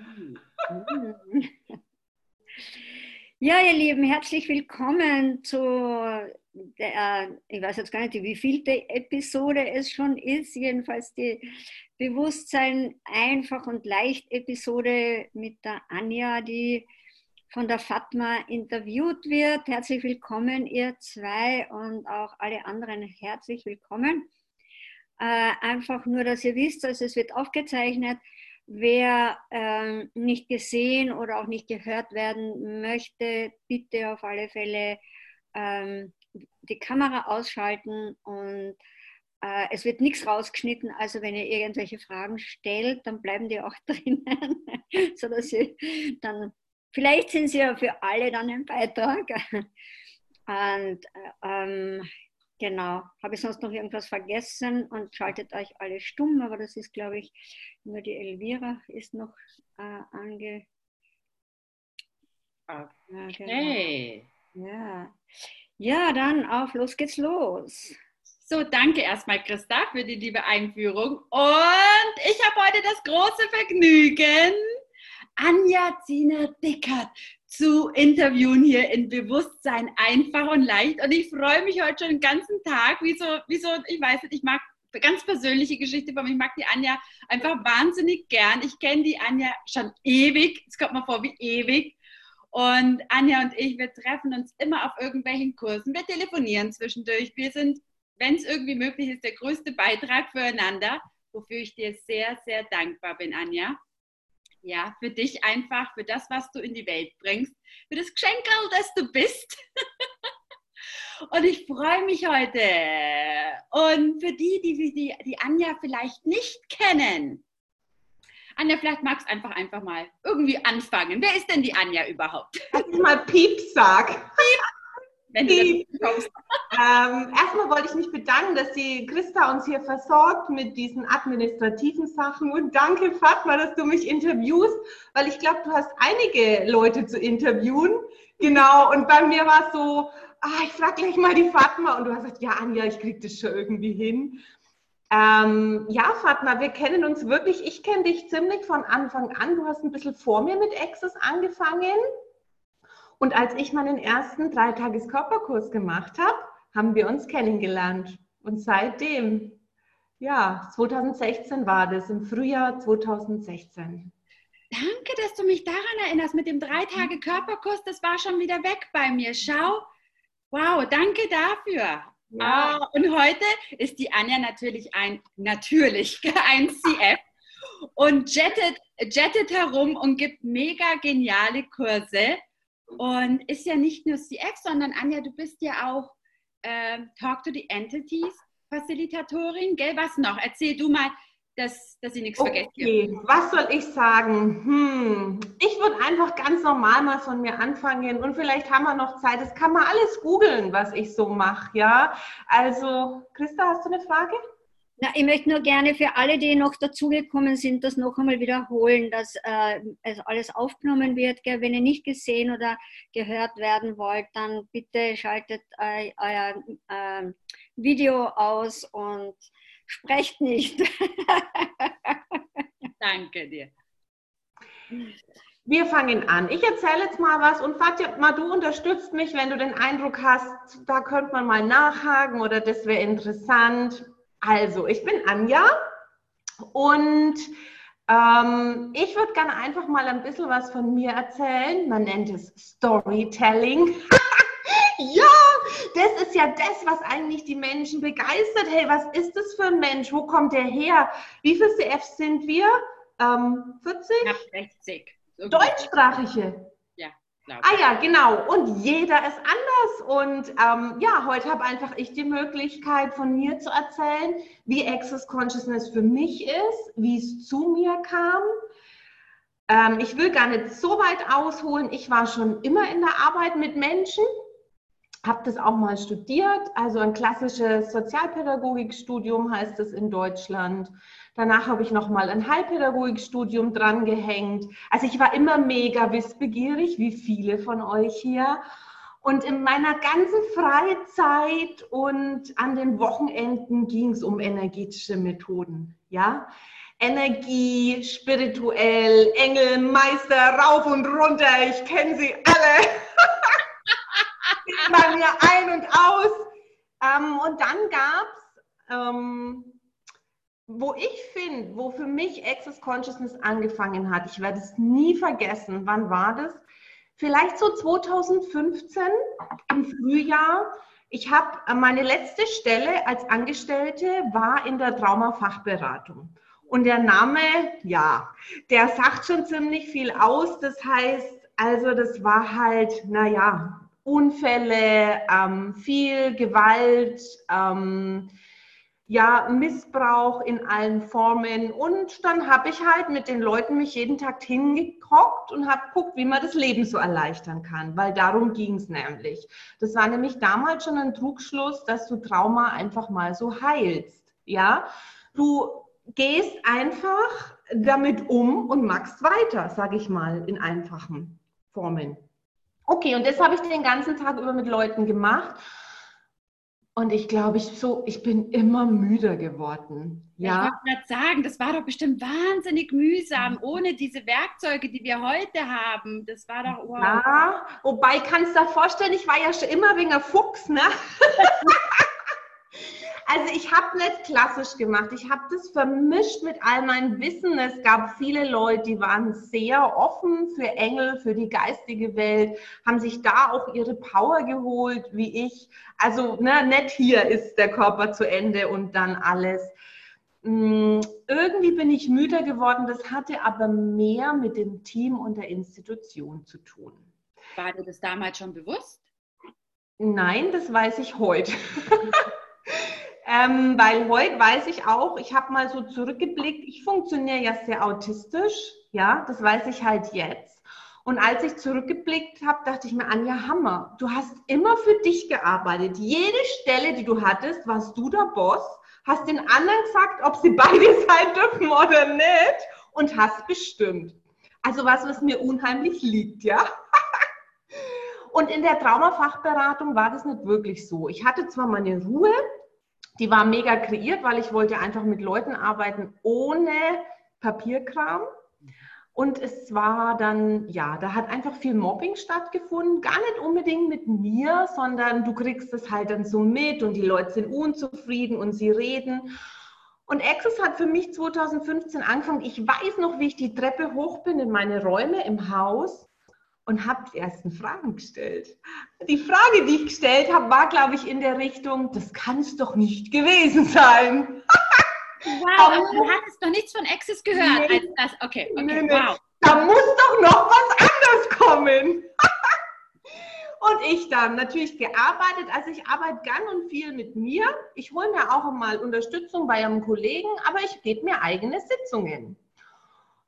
Ja, ihr Lieben, herzlich willkommen zu der, ich weiß jetzt gar nicht, wie vielte Episode es schon ist, jedenfalls die Bewusstsein einfach und leicht Episode mit der Anja, die von der Fatma interviewt wird. Herzlich willkommen, ihr zwei und auch alle anderen herzlich willkommen. Äh, einfach nur, dass ihr wisst, also es wird aufgezeichnet. Wer äh, nicht gesehen oder auch nicht gehört werden möchte, bitte auf alle Fälle ähm, die Kamera ausschalten und äh, es wird nichts rausgeschnitten. Also wenn ihr irgendwelche Fragen stellt, dann bleiben die auch drinnen, sodass sie dann, vielleicht sind sie ja für alle dann ein Beitrag. Und ähm, genau, habe ich sonst noch irgendwas vergessen und schaltet euch alle stumm, aber das ist, glaube ich, nur die Elvira ist noch äh, ange. Okay. Ja, genau. ja. Ja, dann auf, los geht's los. So, danke erstmal, Christa, für die liebe Einführung. Und ich habe heute das große Vergnügen, Anja Zina Dickert zu interviewen hier in Bewusstsein einfach und leicht. Und ich freue mich heute schon den ganzen Tag, wie so, wie so ich weiß nicht, ich mag ganz persönliche Geschichte von mir. Ich mag die Anja einfach wahnsinnig gern. Ich kenne die Anja schon ewig. Es kommt mir vor wie ewig. Und Anja und ich, wir treffen uns immer auf irgendwelchen Kursen. Wir telefonieren zwischendurch. Wir sind, wenn es irgendwie möglich ist, der größte Beitrag füreinander, wofür ich dir sehr, sehr dankbar bin, Anja. Ja, für dich einfach, für das, was du in die Welt bringst, für das Geschenkel, das du bist. und ich freue mich heute. Und für die, die, die die Anja vielleicht nicht kennen, Anja, vielleicht magst du einfach, einfach mal irgendwie anfangen. Wer ist denn die Anja überhaupt? Dass ich mal Piep sag. Piep. Wenn du kommst. Ähm, erstmal wollte ich mich bedanken, dass die Christa uns hier versorgt mit diesen administrativen Sachen. Und danke, Fatma, dass du mich interviewst, weil ich glaube, du hast einige Leute zu interviewen. Genau, und bei mir war es so, ah, ich frage gleich mal die Fatma. Und du hast gesagt, ja, Anja, ich kriege das schon irgendwie hin. Ähm, ja, Fatma, wir kennen uns wirklich. Ich kenne dich ziemlich von Anfang an. Du hast ein bisschen vor mir mit Access angefangen. Und als ich meinen ersten Dreitages-Körperkurs gemacht habe, haben wir uns kennengelernt. Und seitdem, ja, 2016 war das, im Frühjahr 2016. Danke, dass du mich daran erinnerst mit dem Drei-Tage-Körperkurs. Das war schon wieder weg bei mir. Schau. Wow, danke dafür. Ja. Ah, und heute ist die Anja natürlich ein, natürlich ein CF und jettet, jettet herum und gibt mega geniale Kurse und ist ja nicht nur CF, sondern Anja, du bist ja auch äh, Talk to the Entities Facilitatorin, gell? Was noch? Erzähl du mal, dass, dass ich nichts okay. vergesse. Was soll ich sagen? Hm. Ich würde einfach ganz normal mal von mir anfangen und vielleicht haben wir noch Zeit. Das kann man alles googeln, was ich so mache, ja. Also, Christa, hast du eine Frage? Na, ich möchte nur gerne für alle, die noch dazugekommen sind, das noch einmal wiederholen, dass äh, es alles aufgenommen wird. Gell? Wenn ihr nicht gesehen oder gehört werden wollt, dann bitte schaltet äh, euer äh, Video aus und Sprecht nicht. Danke dir. Wir fangen an. Ich erzähle jetzt mal was und Fatma, du unterstützt mich, wenn du den Eindruck hast, da könnte man mal nachhaken oder das wäre interessant. Also, ich bin Anja und ähm, ich würde gerne einfach mal ein bisschen was von mir erzählen. Man nennt es Storytelling. ja, das ist ja das, was eigentlich die Menschen begeistert. Hey, was ist das für ein Mensch? Wo kommt der her? Wie viele CFs sind wir? Ähm, 40? Knapp 60. So Deutschsprachige. Ah ja, genau. Und jeder ist anders. Und ähm, ja, heute habe einfach ich die Möglichkeit, von mir zu erzählen, wie Access Consciousness für mich ist, wie es zu mir kam. Ähm, ich will gar nicht so weit ausholen. Ich war schon immer in der Arbeit mit Menschen habe das auch mal studiert, also ein klassisches Sozialpädagogikstudium heißt es in Deutschland. Danach habe ich noch mal ein Heilpädagogikstudium dran gehängt. Also ich war immer mega wissbegierig, wie viele von euch hier. Und in meiner ganzen Freizeit und an den Wochenenden ging es um energetische Methoden. Ja, Energie, spirituell, Engel, Meister, rauf und runter. Ich kenne sie alle. bei mir ein und aus. Ähm, und dann gab es, ähm, wo ich finde, wo für mich Access Consciousness angefangen hat, ich werde es nie vergessen, wann war das? Vielleicht so 2015 im Frühjahr. Ich habe äh, meine letzte Stelle als Angestellte war in der Traumafachberatung. Und der Name, ja, der sagt schon ziemlich viel aus. Das heißt, also das war halt, naja, Unfälle, ähm, viel Gewalt, ähm, ja, Missbrauch in allen Formen. Und dann habe ich halt mit den Leuten mich jeden Tag hingehockt und habe geguckt, wie man das Leben so erleichtern kann, weil darum ging es nämlich. Das war nämlich damals schon ein Trugschluss, dass du Trauma einfach mal so heilst. Ja, du gehst einfach damit um und machst weiter, sage ich mal, in einfachen Formen. Okay, und das habe ich den ganzen Tag über mit Leuten gemacht. Und ich glaube, ich, so, ich bin immer müder geworden. Ja? Ich wollte gerade sagen, das war doch bestimmt wahnsinnig mühsam, ohne diese Werkzeuge, die wir heute haben. Das war doch wow. Ja, wobei kannst du dir vorstellen, ich war ja schon immer wegen der Fuchs, ne? Also ich habe nicht klassisch gemacht. Ich habe das vermischt mit all meinem Wissen. Es gab viele Leute, die waren sehr offen für Engel, für die geistige Welt, haben sich da auch ihre Power geholt, wie ich. Also ne, nicht hier ist der Körper zu Ende und dann alles. Hm, irgendwie bin ich müder geworden. Das hatte aber mehr mit dem Team und der Institution zu tun. War dir das damals schon bewusst? Nein, das weiß ich heute. Ähm, weil heute weiß ich auch, ich habe mal so zurückgeblickt, ich funktioniere ja sehr autistisch, ja, das weiß ich halt jetzt. Und als ich zurückgeblickt habe, dachte ich mir, Anja, Hammer, du hast immer für dich gearbeitet. Jede Stelle, die du hattest, warst du der Boss, hast den anderen gesagt, ob sie beide sein dürfen oder nicht und hast bestimmt. Also was, was mir unheimlich liegt, ja. Und in der Traumafachberatung war das nicht wirklich so. Ich hatte zwar meine Ruhe, die war mega kreiert, weil ich wollte einfach mit Leuten arbeiten ohne Papierkram. Und es war dann, ja, da hat einfach viel Mobbing stattgefunden. Gar nicht unbedingt mit mir, sondern du kriegst es halt dann so mit und die Leute sind unzufrieden und sie reden. Und Access hat für mich 2015 angefangen. Ich weiß noch, wie ich die Treppe hoch bin in meine Räume im Haus und habe die ersten Fragen gestellt. Die Frage, die ich gestellt habe, war, glaube ich, in der Richtung, das kann es doch nicht gewesen sein. Wow, aber du hattest noch nichts von Access gehört. Nee, als das. Okay, okay, nee, nee. wow. Da muss doch noch was anderes kommen. und ich dann natürlich gearbeitet. Also ich arbeite gern und viel mit mir. Ich hole mir auch mal Unterstützung bei einem Kollegen, aber ich gebe mir eigene Sitzungen.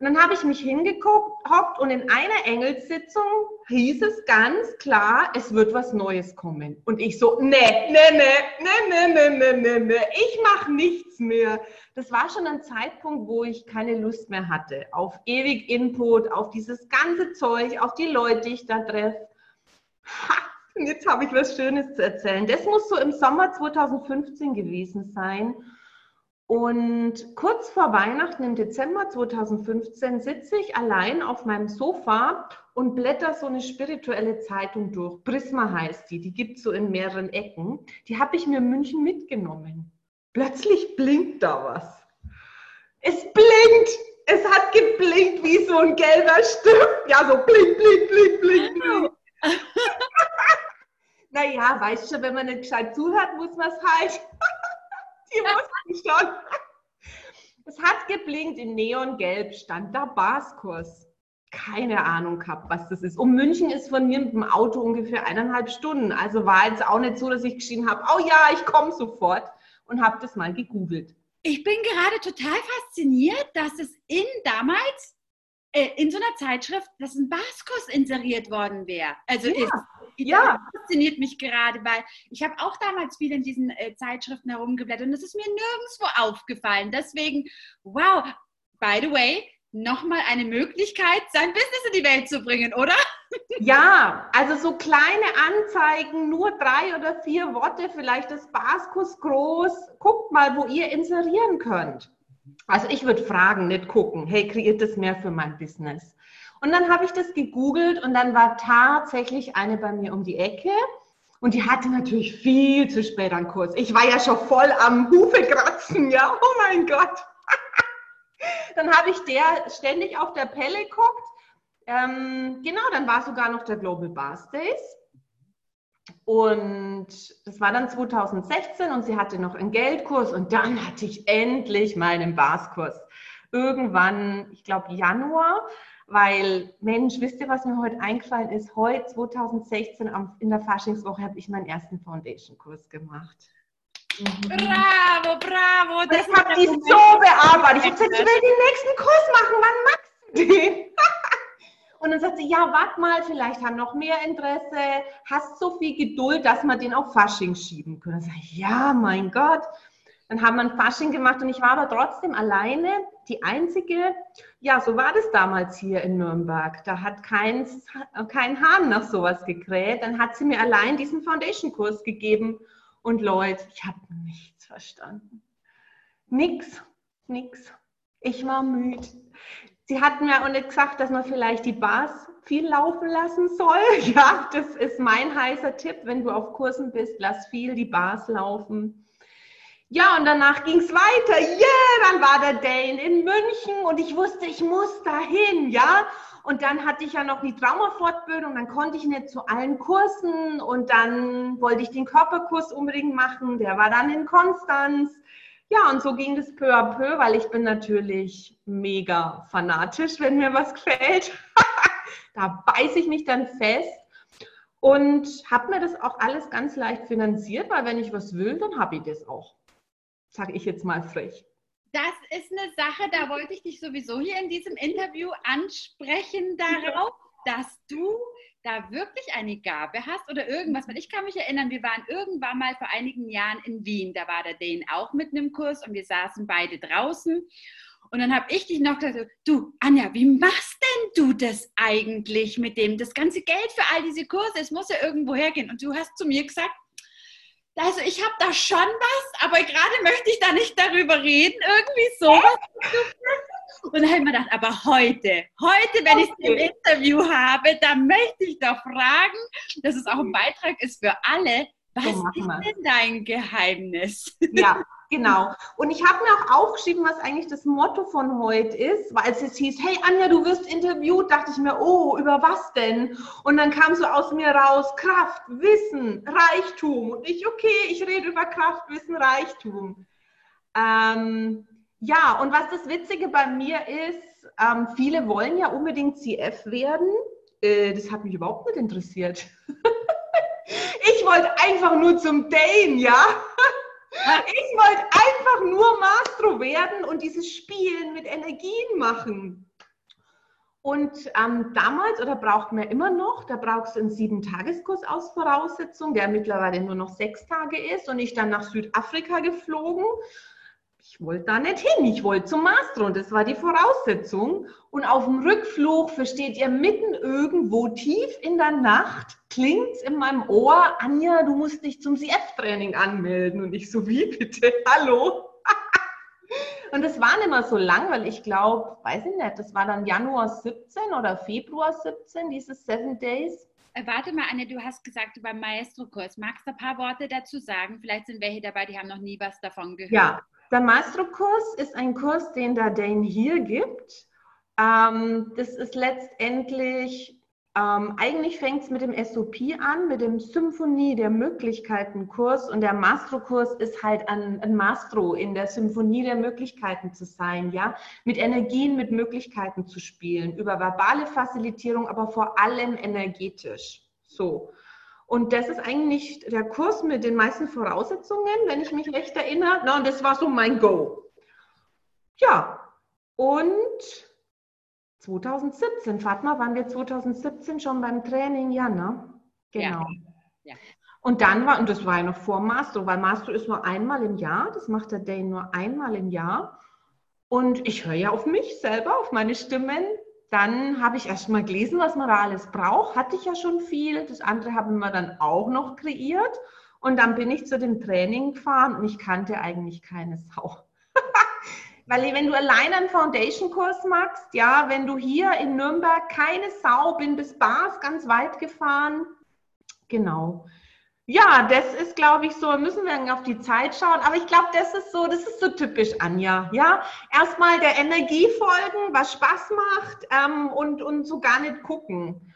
Und dann habe ich mich hingehockt und in einer Engelssitzung hieß es ganz klar, es wird was Neues kommen. Und ich so, nee, nee, nee, nee, nee, nee, nee, nee, ich mache nichts mehr. Das war schon ein Zeitpunkt, wo ich keine Lust mehr hatte auf ewig Input, auf dieses ganze Zeug, auf die Leute, die ich da treffe. Und jetzt habe ich was Schönes zu erzählen. Das muss so im Sommer 2015 gewesen sein. Und kurz vor Weihnachten im Dezember 2015 sitze ich allein auf meinem Sofa und blätter so eine spirituelle Zeitung durch. Prisma heißt die, die gibt es so in mehreren Ecken. Die habe ich mir in München mitgenommen. Plötzlich blinkt da was. Es blinkt! Es hat geblinkt wie so ein gelber Stift. Ja, so blink, blink, blink, blink, blink. naja, weißt du, wenn man nicht gescheit zuhört, muss man es halt. Die wussten schon. Es hat geblinkt in Neongelb, stand da Baskurs. Keine Ahnung gehabt, was das ist. Um München ist von mir mit dem Auto ungefähr eineinhalb Stunden. Also war jetzt auch nicht so, dass ich geschrien habe, oh ja, ich komme sofort und habe das mal gegoogelt. Ich bin gerade total fasziniert, dass es in damals äh, in so einer Zeitschrift, dass ein Baskurs inseriert worden wäre. Also ja. ist. Ja. Das fasziniert mich gerade, weil ich habe auch damals viel in diesen äh, Zeitschriften herumgeblättert und das ist mir nirgendwo aufgefallen. Deswegen, wow, by the way, nochmal eine Möglichkeit, sein Business in die Welt zu bringen, oder? Ja, also so kleine Anzeigen, nur drei oder vier Worte, vielleicht das Baskus groß. Guckt mal, wo ihr inserieren könnt. Also ich würde fragen, nicht gucken, hey, kreiert das mehr für mein Business? Und dann habe ich das gegoogelt und dann war tatsächlich eine bei mir um die Ecke und die hatte natürlich viel zu spät einen Kurs. Ich war ja schon voll am Hufekratzen, ja, oh mein Gott. dann habe ich der ständig auf der Pelle geguckt. Ähm, genau, dann war sogar noch der Global Bars Days. Und das war dann 2016 und sie hatte noch einen Geldkurs und dann hatte ich endlich meinen Barskurs. Irgendwann, ich glaube Januar, weil Mensch, wisst ihr, was mir heute eingefallen ist? Heute 2016 in der Faschingswoche habe ich meinen ersten Foundation-Kurs gemacht. Mhm. Bravo, bravo. Das ich habe die so bearbeitet. Ich habe gesagt, ich will den nächsten Kurs machen. Wann machst du den? Und dann sagt sie, ja, warte mal, vielleicht haben noch mehr Interesse, hast so viel Geduld, dass wir den auf Fasching schieben können. Dann sage ich, ja, mein Gott. Dann haben wir ein Fasching gemacht und ich war aber trotzdem alleine die einzige, ja, so war das damals hier in Nürnberg. Da hat kein, kein Hahn nach sowas gekräht. Dann hat sie mir allein diesen Foundation-Kurs gegeben. Und Leute, ich habe nichts verstanden. Nix, nix. Ich war müde. Sie hat mir auch nicht gesagt, dass man vielleicht die Bars viel laufen lassen soll. Ja, das ist mein heißer Tipp. Wenn du auf Kursen bist, lass viel die Bars laufen. Ja, und danach ging es weiter. Yeah, dann war der Dane in München und ich wusste, ich muss dahin, ja. Und dann hatte ich ja noch die Traumafortbildung, dann konnte ich nicht zu allen Kursen und dann wollte ich den Körperkurs unbedingt machen. Der war dann in Konstanz. Ja, und so ging das peu à peu, weil ich bin natürlich mega fanatisch, wenn mir was gefällt. da beiße ich mich dann fest und habe mir das auch alles ganz leicht finanziert, weil wenn ich was will, dann habe ich das auch. Sage ich jetzt mal frech. Das ist eine Sache, da wollte ich dich sowieso hier in diesem Interview ansprechen darauf, dass du da wirklich eine Gabe hast oder irgendwas, weil ich kann mich erinnern, wir waren irgendwann mal vor einigen Jahren in Wien, da war der Dane auch mit einem Kurs und wir saßen beide draußen. Und dann habe ich dich noch gesagt, du Anja, wie machst denn du das eigentlich mit dem, das ganze Geld für all diese Kurse, es muss ja irgendwo hergehen. Und du hast zu mir gesagt, also ich habe da schon was, aber gerade möchte ich da nicht darüber reden, irgendwie so. Und dann habe ich mir gedacht, aber heute, heute, wenn ich es im Interview habe, da möchte ich doch fragen, dass es auch ein Beitrag ist für alle. Was so ist denn dein Geheimnis? Ja, Genau. Und ich habe mir auch aufgeschrieben, was eigentlich das Motto von heute ist, weil es jetzt hieß, hey Anja, du wirst interviewt, dachte ich mir, oh, über was denn? Und dann kam so aus mir raus, Kraft, Wissen, Reichtum. Und ich, okay, ich rede über Kraft, Wissen, Reichtum. Ähm, ja, und was das Witzige bei mir ist, ähm, viele wollen ja unbedingt CF werden. Äh, das hat mich überhaupt nicht interessiert. ich wollte einfach nur zum Dane, ja. Ich wollte einfach nur Mastro werden und dieses Spielen mit Energien machen. Und ähm, damals, oder braucht man immer noch, da brauchst du einen Sieben-Tageskurs aus Voraussetzung, der mittlerweile nur noch sechs Tage ist und ich dann nach Südafrika geflogen ich wollte da nicht hin, ich wollte zum Master und das war die Voraussetzung. Und auf dem Rückflug versteht ihr mitten irgendwo tief in der Nacht, klingt in meinem Ohr, Anja, du musst dich zum CF-Training anmelden. Und ich so, wie bitte? Hallo? und das war nicht mehr so lang, weil ich glaube, weiß ich nicht, das war dann Januar 17 oder Februar 17, dieses Seven Days. Äh, warte mal, Anne, du hast gesagt, beim Maestro-Kurs. Magst du ein paar Worte dazu sagen? Vielleicht sind welche dabei, die haben noch nie was davon gehört. Ja, der Maestro-Kurs ist ein Kurs, den der Dane hier gibt. Ähm, das ist letztendlich, ähm, eigentlich fängt es mit dem SOP an, mit dem Symphonie der Möglichkeiten-Kurs. Und der Maestro-Kurs ist halt ein, ein Maestro in der Symphonie der Möglichkeiten zu sein, ja, mit Energien, mit Möglichkeiten zu spielen, über verbale Facilitierung, aber vor allem energetisch. So. Und das ist eigentlich der Kurs mit den meisten Voraussetzungen, wenn ich mich recht erinnere. Na, und das war so mein Go. Ja, und 2017, Fatma, waren wir 2017 schon beim Training? Ja, ne? Genau. Ja. ja. Und dann war, und das war ja noch vor Master, weil Master ist nur einmal im Jahr, das macht der Day nur einmal im Jahr. Und ich höre ja auf mich selber, auf meine Stimmen. Dann habe ich erst mal gelesen, was man da alles braucht. Hatte ich ja schon viel. Das andere haben wir dann auch noch kreiert. Und dann bin ich zu dem Training gefahren und ich kannte eigentlich keine Sau. Weil wenn du allein einen Foundation-Kurs machst, ja, wenn du hier in Nürnberg keine Sau, bin bis Bars ganz weit gefahren. Genau. Ja, das ist, glaube ich, so, müssen wir auf die Zeit schauen. Aber ich glaube, das ist so, das ist so typisch, Anja. Ja, erstmal der Energie folgen, was Spaß macht ähm, und, und so gar nicht gucken.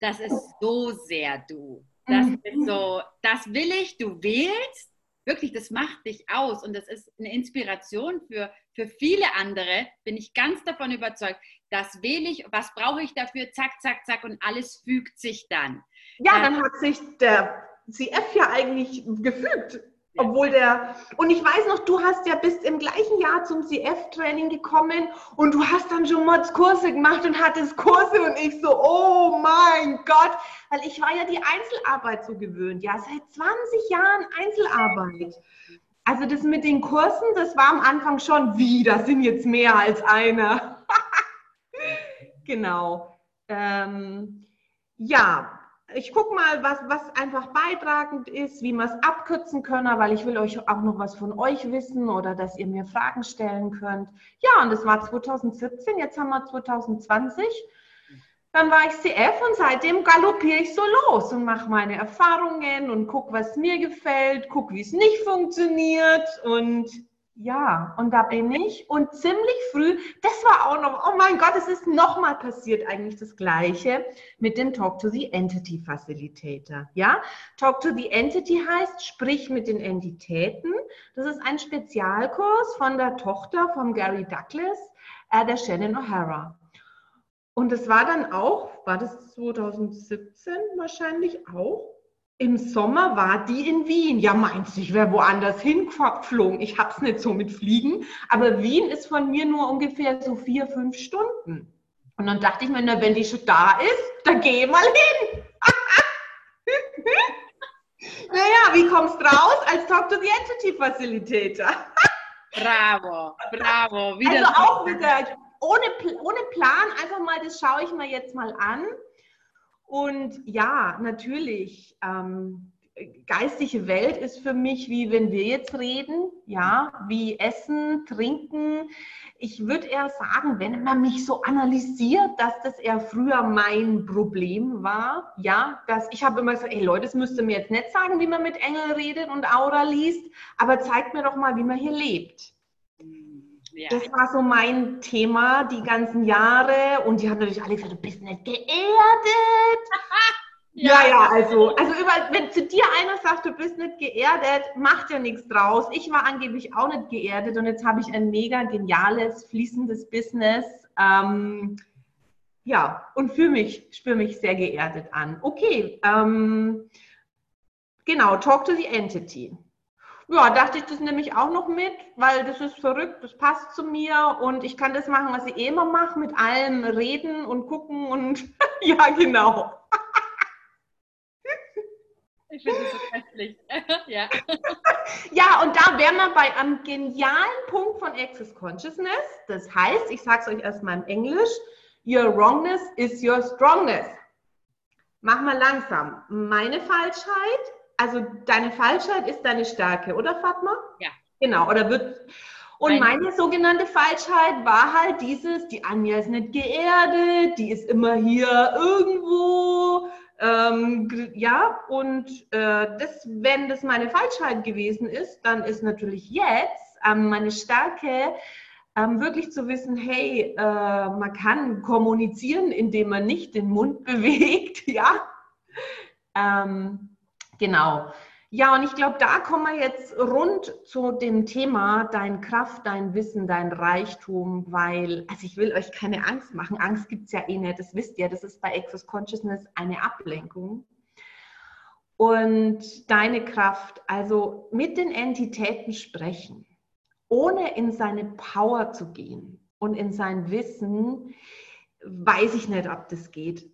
Das ist so sehr du. Das mhm. ist so, das will ich, du wählst. Wirklich, das macht dich aus und das ist eine Inspiration für, für viele andere. Bin ich ganz davon überzeugt. Das wähle ich, was brauche ich dafür? Zack, zack, zack und alles fügt sich dann. Ja, dann hat sich der CF ja eigentlich gefügt. Obwohl der, und ich weiß noch, du hast ja bis im gleichen Jahr zum CF-Training gekommen und du hast dann schon Mods Kurse gemacht und hattest Kurse und ich so, oh mein Gott, weil ich war ja die Einzelarbeit so gewöhnt, ja, seit 20 Jahren Einzelarbeit. Also das mit den Kursen, das war am Anfang schon, wie, das sind jetzt mehr als einer. genau. Ähm, ja, ich gucke mal, was, was einfach beitragend ist, wie wir es abkürzen können, weil ich will euch auch noch was von euch wissen oder dass ihr mir Fragen stellen könnt. Ja, und das war 2017, jetzt haben wir 2020. Dann war ich CF und seitdem galoppiere ich so los und mache meine Erfahrungen und gucke, was mir gefällt, gucke, wie es nicht funktioniert und ja, und da bin ich und ziemlich früh, das war auch noch, oh mein Gott, es ist nochmal passiert eigentlich das Gleiche mit dem Talk to the Entity Facilitator. Ja, Talk to the Entity heißt, sprich mit den Entitäten. Das ist ein Spezialkurs von der Tochter von Gary Douglas, äh, der Shannon O'Hara. Und das war dann auch, war das 2017 wahrscheinlich auch? Im Sommer war die in Wien. Ja, meinst du, ich wäre woanders hingeflogen? Ich hab's nicht so mit Fliegen, aber Wien ist von mir nur ungefähr so vier, fünf Stunden. Und dann dachte ich mir, na, wenn die schon da ist, dann geh mal hin. naja, wie kommst du raus? Als Talk to the Entity Facilitator. bravo, bravo. Wieder also auch wieder ohne, ohne Plan, einfach mal, das schaue ich mir jetzt mal an. Und ja, natürlich, ähm, geistige Welt ist für mich wie wenn wir jetzt reden, ja, wie Essen, Trinken. Ich würde eher sagen, wenn man mich so analysiert, dass das eher früher mein Problem war, ja, dass ich habe immer gesagt, ey Leute, das müsst ihr mir jetzt nicht sagen, wie man mit Engel redet und Aura liest, aber zeigt mir doch mal, wie man hier lebt. Ja. Das war so mein Thema die ganzen Jahre. Und die haben natürlich alle gesagt, du bist nicht geerdet. ja, ja, ja, also, also über, wenn zu dir einer sagt, du bist nicht geerdet, macht ja nichts draus. Ich war angeblich auch nicht geerdet und jetzt habe ich ein mega geniales, fließendes Business. Ähm, ja, und fühle mich, spüre mich sehr geerdet an. Okay, ähm, genau, talk to the entity. Ja, dachte ich das nehme ich auch noch mit, weil das ist verrückt, das passt zu mir und ich kann das machen, was ich eh immer mache, mit allem reden und gucken und ja, genau. Ich finde das so köstlich. ja. ja, und da wären wir bei einem genialen Punkt von Access Consciousness. Das heißt, ich sage es euch erstmal in Englisch, Your wrongness is your strongness. Mach mal langsam. Meine Falschheit also deine Falschheit ist deine Stärke, oder Fatma? Ja. Genau, oder wird. Und Nein. meine sogenannte Falschheit war halt dieses, die Anja ist nicht geerdet, die ist immer hier irgendwo. Ähm, ja, und äh, das, wenn das meine Falschheit gewesen ist, dann ist natürlich jetzt ähm, meine Stärke, ähm, wirklich zu wissen, hey, äh, man kann kommunizieren, indem man nicht den Mund bewegt, ja. Ähm, Genau. Ja, und ich glaube, da kommen wir jetzt rund zu dem Thema dein Kraft, dein Wissen, dein Reichtum, weil, also ich will euch keine Angst machen. Angst gibt es ja eh nicht, das wisst ihr. Das ist bei Access Consciousness eine Ablenkung. Und deine Kraft, also mit den Entitäten sprechen, ohne in seine Power zu gehen und in sein Wissen, weiß ich nicht, ob das geht.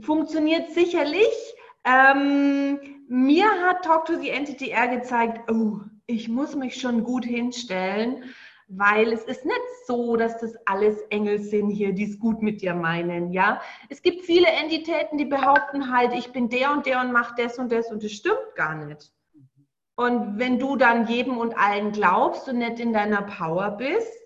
Funktioniert sicherlich. Ähm, mir hat Talk to the Entity R gezeigt, oh, ich muss mich schon gut hinstellen, weil es ist nicht so, dass das alles Engel sind hier, die es gut mit dir meinen, ja. Es gibt viele Entitäten, die behaupten halt, ich bin der und der und mach das und das und das stimmt gar nicht. Und wenn du dann jedem und allen glaubst und nicht in deiner Power bist,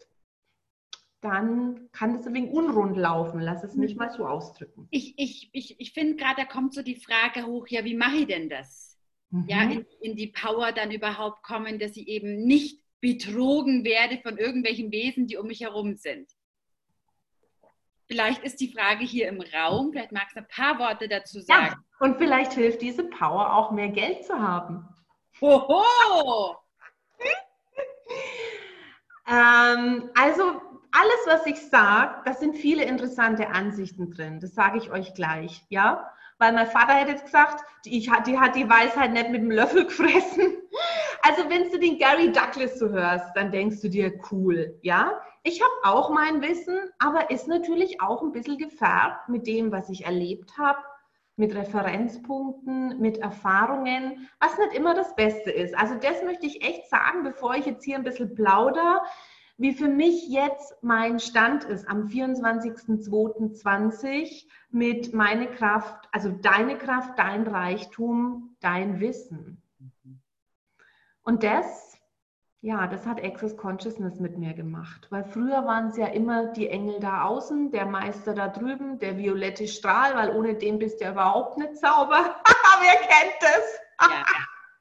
dann kann das ein wenig unrund laufen. Lass es nicht mal so ausdrücken. Ich, ich, ich, ich finde gerade, da kommt so die Frage hoch, ja, wie mache ich denn das? Mhm. Ja, in, in die Power dann überhaupt kommen, dass ich eben nicht betrogen werde von irgendwelchen Wesen, die um mich herum sind. Vielleicht ist die Frage hier im Raum, vielleicht magst du ein paar Worte dazu sagen. Ja, und vielleicht hilft diese Power auch mehr Geld zu haben. Hoho! ähm, also alles, was ich sage, da sind viele interessante Ansichten drin. Das sage ich euch gleich, ja? Weil mein Vater hätte jetzt gesagt, die, die hat die Weisheit nicht mit dem Löffel gefressen. Also wenn du den Gary Douglas so hörst, dann denkst du dir, cool, ja? Ich habe auch mein Wissen, aber ist natürlich auch ein bisschen gefärbt mit dem, was ich erlebt habe, mit Referenzpunkten, mit Erfahrungen, was nicht immer das Beste ist. Also das möchte ich echt sagen, bevor ich jetzt hier ein bisschen plauder wie für mich jetzt mein Stand ist am 24.02.20 mit meine Kraft, also deine Kraft, dein Reichtum, dein Wissen. Und das, ja, das hat Access Consciousness mit mir gemacht, weil früher waren es ja immer die Engel da außen, der Meister da drüben, der violette Strahl, weil ohne den bist du ja überhaupt nicht sauber. Wer kennt das? Ja.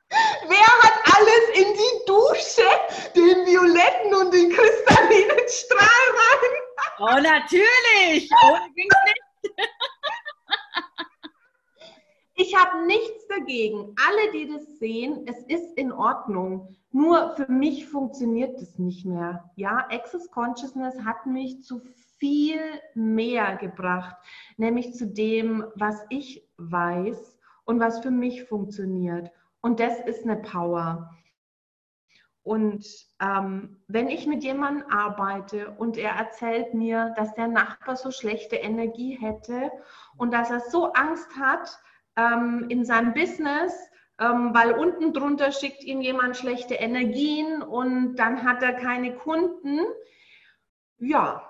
Wer hat alles in die Dusche, den violetten und den kristallinen Strahl rein? Oh, natürlich! Ohne ging's nicht. Ich habe nichts dagegen. Alle, die das sehen, es ist in Ordnung. Nur für mich funktioniert das nicht mehr. Ja, Access Consciousness hat mich zu viel mehr gebracht, nämlich zu dem, was ich weiß und was für mich funktioniert. Und das ist eine Power. Und ähm, wenn ich mit jemandem arbeite und er erzählt mir, dass der Nachbar so schlechte Energie hätte und dass er so Angst hat ähm, in seinem Business, ähm, weil unten drunter schickt ihm jemand schlechte Energien und dann hat er keine Kunden, ja,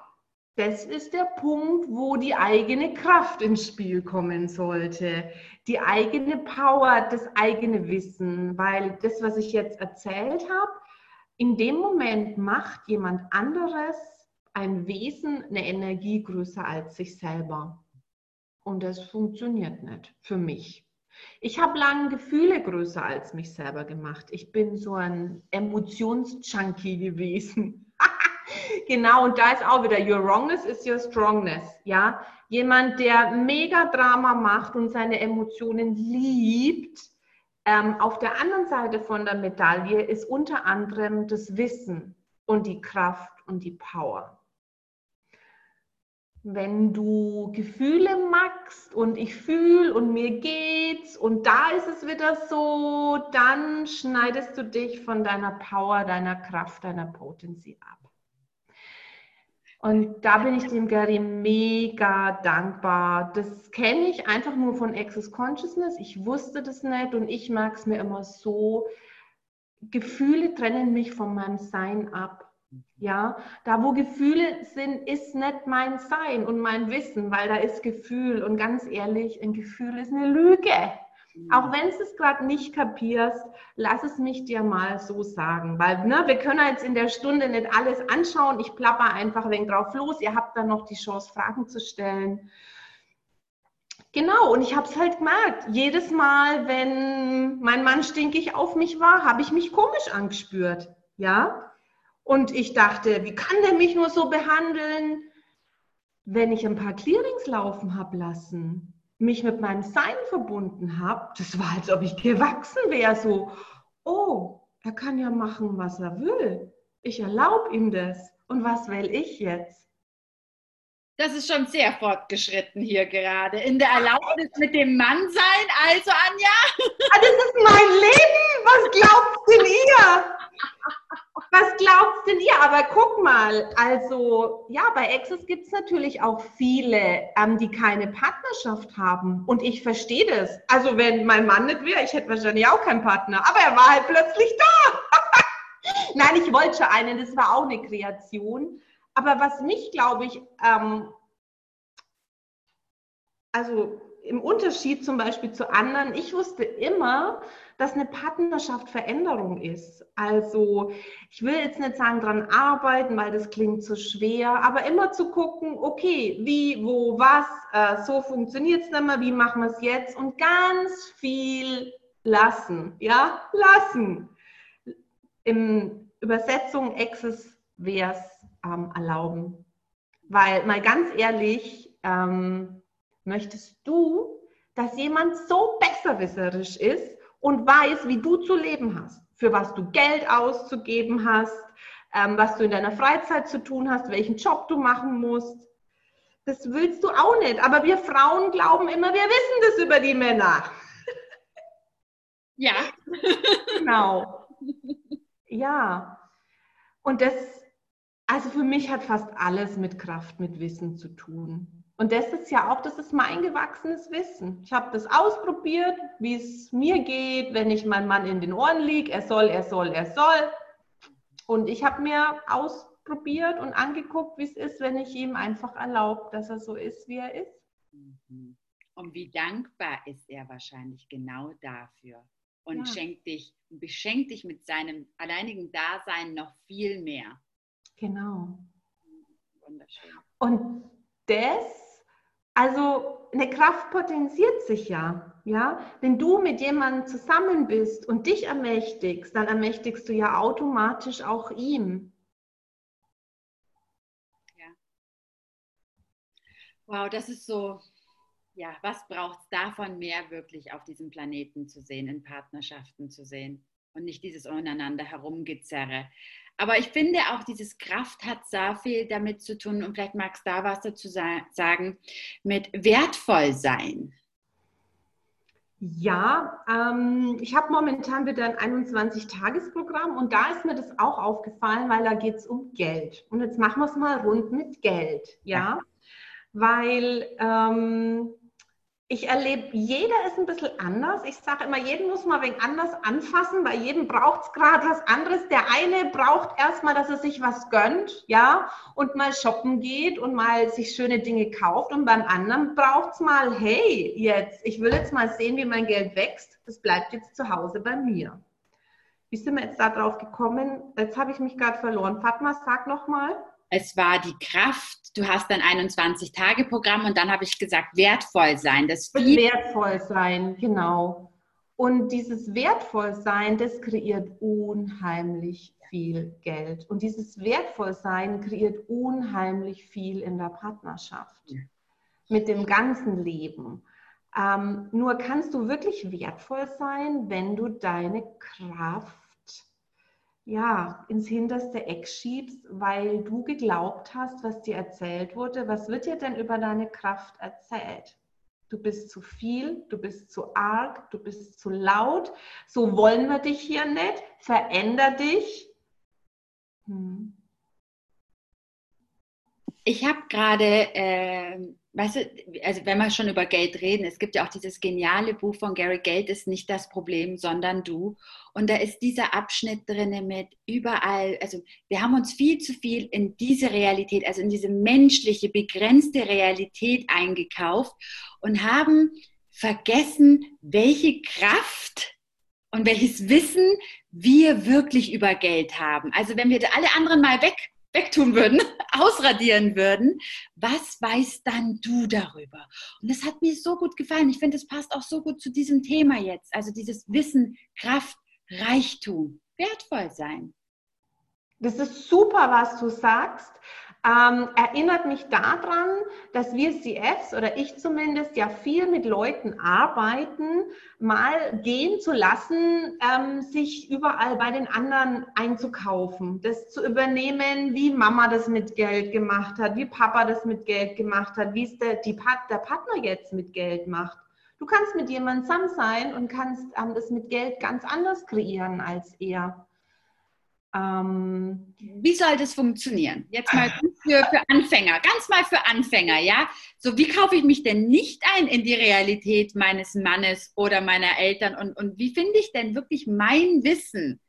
das ist der Punkt, wo die eigene Kraft ins Spiel kommen sollte. Die eigene Power, das eigene Wissen. Weil das, was ich jetzt erzählt habe, in dem Moment macht jemand anderes ein Wesen, eine Energie größer als sich selber. Und das funktioniert nicht für mich. Ich habe lange Gefühle größer als mich selber gemacht. Ich bin so ein Emotionsjunkie gewesen. Genau, und da ist auch wieder, your wrongness is your strongness. Ja, jemand, der mega Drama macht und seine Emotionen liebt. Ähm, auf der anderen Seite von der Medaille ist unter anderem das Wissen und die Kraft und die Power. Wenn du Gefühle magst und ich fühle und mir geht's und da ist es wieder so, dann schneidest du dich von deiner Power, deiner Kraft, deiner Potency ab. Und da bin ich dem Gary mega dankbar. Das kenne ich einfach nur von Access Consciousness. Ich wusste das nicht und ich mag es mir immer so. Gefühle trennen mich von meinem Sein ab. Ja, da wo Gefühle sind, ist nicht mein Sein und mein Wissen, weil da ist Gefühl. Und ganz ehrlich, ein Gefühl ist eine Lüge. Auch wenn du es gerade nicht kapierst, lass es mich dir mal so sagen. Weil ne, wir können jetzt in der Stunde nicht alles anschauen. Ich plapper einfach ein wenig drauf los. Ihr habt dann noch die Chance, Fragen zu stellen. Genau, und ich habe es halt gemerkt. Jedes Mal, wenn mein Mann stinkig auf mich war, habe ich mich komisch angespürt. Ja? Und ich dachte, wie kann der mich nur so behandeln, wenn ich ein paar Clearings laufen habe lassen? Mich mit meinem Sein verbunden habe, das war, als ob ich gewachsen wäre. So, oh, er kann ja machen, was er will. Ich erlaube ihm das. Und was will ich jetzt? Das ist schon sehr fortgeschritten hier gerade. In der Erlaubnis mit dem Mann sein. Also, Anja. Ah, das ist mein Leben. Was glaubt denn ihr? Was glaubt denn ihr? Aber guck mal, also ja, bei Access gibt es natürlich auch viele, ähm, die keine Partnerschaft haben. Und ich verstehe das. Also wenn mein Mann nicht wäre, ich hätte wahrscheinlich auch keinen Partner. Aber er war halt plötzlich da. Nein, ich wollte schon einen, das war auch eine Kreation. Aber was mich, glaube ich, ähm, also im Unterschied zum Beispiel zu anderen, ich wusste immer, dass eine Partnerschaft Veränderung ist. Also ich will jetzt nicht sagen, dran arbeiten, weil das klingt zu schwer, aber immer zu gucken, okay, wie, wo, was, äh, so funktioniert es nicht mehr, wie machen wir es jetzt und ganz viel lassen, ja, lassen. In Übersetzung Exes wäre es ähm, erlauben. Weil mal ganz ehrlich, ähm, möchtest du, dass jemand so besserwisserisch ist, und weiß, wie du zu leben hast, für was du Geld auszugeben hast, ähm, was du in deiner Freizeit zu tun hast, welchen Job du machen musst. Das willst du auch nicht. Aber wir Frauen glauben immer, wir wissen das über die Männer. Ja. genau. Ja. Und das, also für mich hat fast alles mit Kraft, mit Wissen zu tun. Und das ist ja auch, das ist mein gewachsenes Wissen. Ich habe das ausprobiert, wie es mir geht, wenn ich meinem Mann in den Ohren liege. Er soll, er soll, er soll. Und ich habe mir ausprobiert und angeguckt, wie es ist, wenn ich ihm einfach erlaube, dass er so ist, wie er ist. Mhm. Und wie dankbar ist er wahrscheinlich genau dafür. Und ja. schenkt dich, beschenkt dich mit seinem alleinigen Dasein noch viel mehr. Genau. Wunderschön. Und das also eine Kraft potenziert sich ja. Ja, wenn du mit jemandem zusammen bist und dich ermächtigst, dann ermächtigst du ja automatisch auch ihm. Ja. Wow, das ist so, ja, was braucht es davon mehr wirklich auf diesem Planeten zu sehen, in Partnerschaften zu sehen und nicht dieses untereinander herumgezerre. Aber ich finde auch, dieses Kraft hat sehr viel damit zu tun, und vielleicht magst du da was dazu sagen, mit wertvoll sein. Ja, ähm, ich habe momentan wieder ein 21-Tages-Programm und da ist mir das auch aufgefallen, weil da geht es um Geld. Und jetzt machen wir es mal rund mit Geld, ja, ja. weil ähm, ich erlebe, jeder ist ein bisschen anders. Ich sage immer, jeden muss man wenig anders anfassen. Bei jedem braucht es gerade was anderes. Der eine braucht erstmal, dass er sich was gönnt, ja, und mal shoppen geht und mal sich schöne Dinge kauft. Und beim anderen braucht es mal, hey, jetzt, ich will jetzt mal sehen, wie mein Geld wächst. Das bleibt jetzt zu Hause bei mir. Wie sind wir jetzt da drauf gekommen? Jetzt habe ich mich gerade verloren. Fatma, sag nochmal es war die Kraft, du hast ein 21-Tage-Programm und dann habe ich gesagt, wertvoll sein. Das wertvoll sein, genau. Und dieses wertvoll sein, das kreiert unheimlich viel Geld. Und dieses wertvoll sein kreiert unheimlich viel in der Partnerschaft. Ja. Mit dem ganzen Leben. Ähm, nur kannst du wirklich wertvoll sein, wenn du deine Kraft ja, ins hinterste Eck schiebst, weil du geglaubt hast, was dir erzählt wurde. Was wird dir denn über deine Kraft erzählt? Du bist zu viel, du bist zu arg, du bist zu laut. So wollen wir dich hier nicht. Veränder dich. Hm. Ich habe gerade äh, weißt du, also wenn wir schon über Geld reden, es gibt ja auch dieses geniale Buch von Gary Geld ist nicht das Problem, sondern du. Und da ist dieser Abschnitt drin mit überall, also wir haben uns viel zu viel in diese Realität, also in diese menschliche, begrenzte Realität eingekauft und haben vergessen, welche Kraft und welches Wissen wir wirklich über Geld haben. Also wenn wir alle anderen mal weg wegtun würden, ausradieren würden, was weißt dann du darüber? Und das hat mir so gut gefallen. Ich finde, es passt auch so gut zu diesem Thema jetzt. Also dieses Wissen, Kraft, Reichtum, wertvoll sein. Das ist super, was du sagst ähm, erinnert mich daran, dass wir CFs oder ich zumindest ja viel mit Leuten arbeiten, mal gehen zu lassen, ähm, sich überall bei den anderen einzukaufen, das zu übernehmen, wie Mama das mit Geld gemacht hat, wie Papa das mit Geld gemacht hat, wie es der, die, der Partner jetzt mit Geld macht. Du kannst mit jemandem zusammen sein und kannst ähm, das mit Geld ganz anders kreieren als er. Ähm, wie soll das funktionieren? Jetzt mal für, für Anfänger, ganz mal für Anfänger, ja? So, wie kaufe ich mich denn nicht ein in die Realität meines Mannes oder meiner Eltern und, und wie finde ich denn wirklich mein Wissen?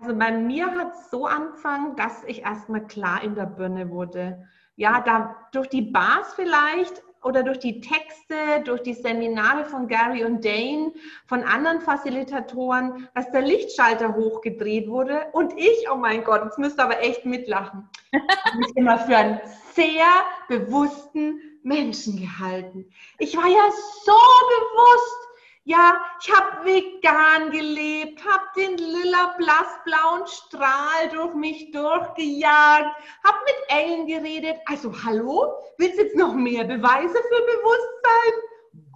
Also bei mir hat es so angefangen, dass ich erstmal klar in der Birne wurde. Ja, da durch die Bars vielleicht oder durch die Texte, durch die Seminare von Gary und Dane, von anderen Facilitatoren, dass der Lichtschalter hochgedreht wurde. Und ich, oh mein Gott, jetzt müsst ihr aber echt mitlachen, habe mich immer für einen sehr bewussten Menschen gehalten. Ich war ja so bewusst, ja, ich habe vegan gelebt, habe den lila blassblauen Strahl durch mich durchgejagt, habe mit Engeln geredet. Also hallo, willst du jetzt noch mehr Beweise für Bewusstsein?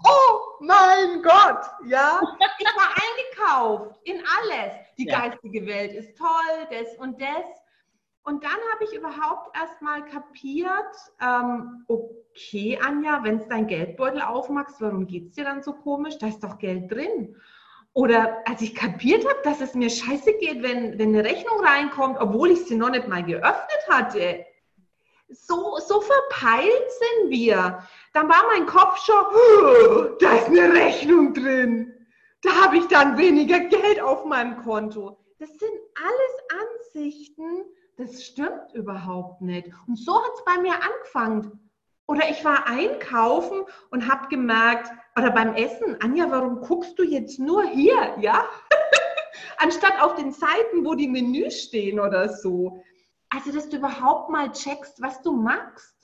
Oh mein Gott, ja. Ich war eingekauft in alles. Die ja. geistige Welt ist toll, das und das. Und dann habe ich überhaupt erst mal kapiert, ähm, okay, Anja, wenn es dein Geldbeutel aufmachst, warum geht es dir dann so komisch? Da ist doch Geld drin. Oder als ich kapiert habe, dass es mir scheiße geht, wenn, wenn eine Rechnung reinkommt, obwohl ich sie noch nicht mal geöffnet hatte. So, so verpeilt sind wir. Dann war mein Kopf schon, da ist eine Rechnung drin. Da habe ich dann weniger Geld auf meinem Konto. Das sind alles Ansichten, das stimmt überhaupt nicht. Und so hat es bei mir angefangen. Oder ich war einkaufen und habe gemerkt, oder beim Essen, Anja, warum guckst du jetzt nur hier, ja? Anstatt auf den Seiten, wo die Menüs stehen oder so. Also, dass du überhaupt mal checkst, was du magst.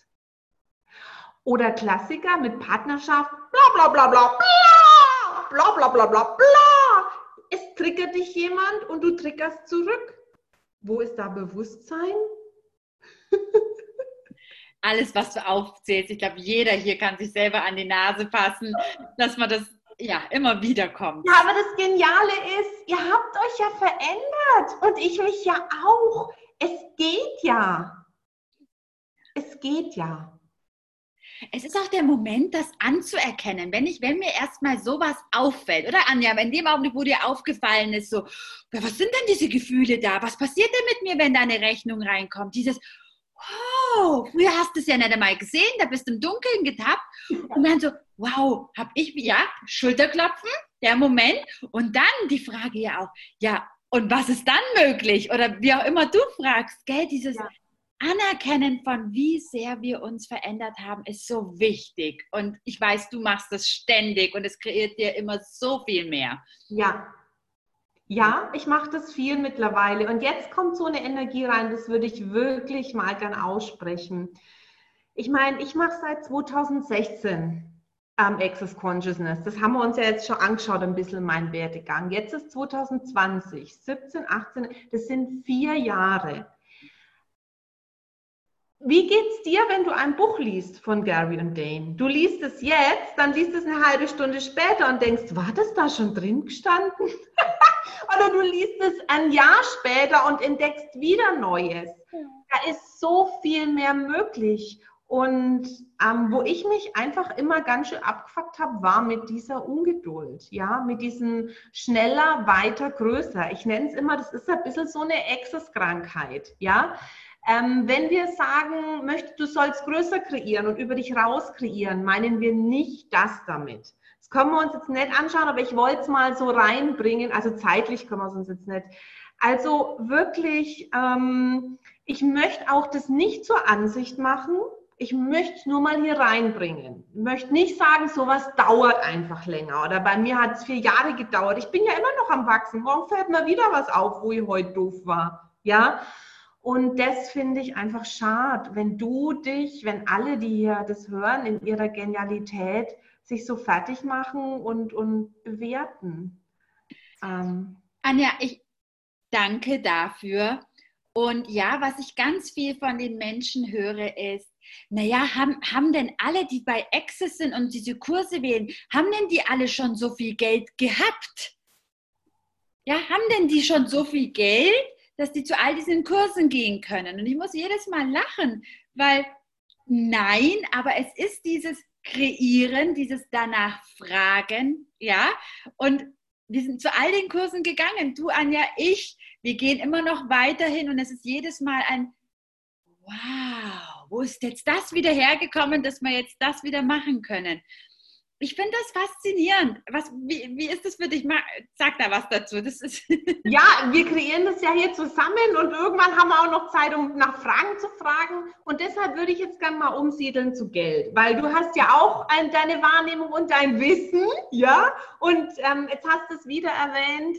Oder Klassiker mit Partnerschaft, bla bla bla bla bla, bla bla bla bla bla. Es triggert dich jemand und du triggerst zurück. Wo ist da Bewusstsein? Alles, was du aufzählst, ich glaube, jeder hier kann sich selber an die Nase fassen, dass man das ja immer wieder kommt. Ja, aber das Geniale ist, ihr habt euch ja verändert und ich mich ja auch. Es geht ja. Es geht ja. Es ist auch der Moment, das anzuerkennen. Wenn ich, wenn mir erstmal sowas auffällt, oder Anja, in dem Augenblick, wo dir aufgefallen ist, so, was sind denn diese Gefühle da? Was passiert denn mit mir, wenn da eine Rechnung reinkommt? Dieses, wow, früher hast du es ja nicht einmal gesehen, da bist du im Dunkeln getappt und dann so, wow, hab ich, ja, Schulterklopfen, der Moment und dann die Frage ja auch, ja, und was ist dann möglich? Oder wie auch immer du fragst, gell, dieses, ja. Anerkennen von wie sehr wir uns verändert haben, ist so wichtig. Und ich weiß, du machst das ständig und es kreiert dir immer so viel mehr. Ja. Ja, ich mache das viel mittlerweile. Und jetzt kommt so eine Energie rein, das würde ich wirklich mal gern aussprechen. Ich meine, ich mache seit 2016 ähm, Access Consciousness. Das haben wir uns ja jetzt schon angeschaut, ein bisschen mein Werdegang. Jetzt ist 2020, 17, 18, das sind vier Jahre. Wie geht's dir, wenn du ein Buch liest von Gary und Dane? Du liest es jetzt, dann liest es eine halbe Stunde später und denkst, war das da schon drin gestanden? Oder du liest es ein Jahr später und entdeckst wieder Neues. Da ist so viel mehr möglich. Und ähm, wo ich mich einfach immer ganz schön abgefuckt habe, war mit dieser Ungeduld, ja, mit diesem schneller, weiter, größer. Ich nenne es immer, das ist ein bisschen so eine Access-Krankheit, ja. Ähm, wenn wir sagen, möchtest, du sollst größer kreieren und über dich raus kreieren, meinen wir nicht das damit. Das können wir uns jetzt nicht anschauen, aber ich wollte es mal so reinbringen. Also zeitlich können wir es uns jetzt nicht. Also wirklich, ähm, ich möchte auch das nicht zur Ansicht machen. Ich möchte es nur mal hier reinbringen. Ich möchte nicht sagen, sowas dauert einfach länger. Oder bei mir hat es vier Jahre gedauert. Ich bin ja immer noch am Wachsen. Morgen fällt mir wieder was auf, wo ich heute doof war. Ja. Und das finde ich einfach schade, wenn du dich, wenn alle, die hier das hören, in ihrer Genialität sich so fertig machen und, und bewerten. Ähm. Anja, ich danke dafür. Und ja, was ich ganz viel von den Menschen höre, ist, naja, haben, haben denn alle, die bei Access sind und diese Kurse wählen, haben denn die alle schon so viel Geld gehabt? Ja, haben denn die schon so viel Geld, dass die zu all diesen Kursen gehen können. Und ich muss jedes Mal lachen, weil nein, aber es ist dieses Kreieren, dieses danach Fragen, ja. Und wir sind zu all den Kursen gegangen, du Anja, ich, wir gehen immer noch weiterhin und es ist jedes Mal ein Wow, wo ist jetzt das wieder hergekommen, dass wir jetzt das wieder machen können? Ich finde das faszinierend. Was, wie, wie ist das für dich? Sag da was dazu. Das ist ja, wir kreieren das ja hier zusammen und irgendwann haben wir auch noch Zeit, um nach Fragen zu fragen. Und deshalb würde ich jetzt gerne mal umsiedeln zu Geld, weil du hast ja auch ein, deine Wahrnehmung und dein Wissen, ja. Und ähm, jetzt hast du es wieder erwähnt.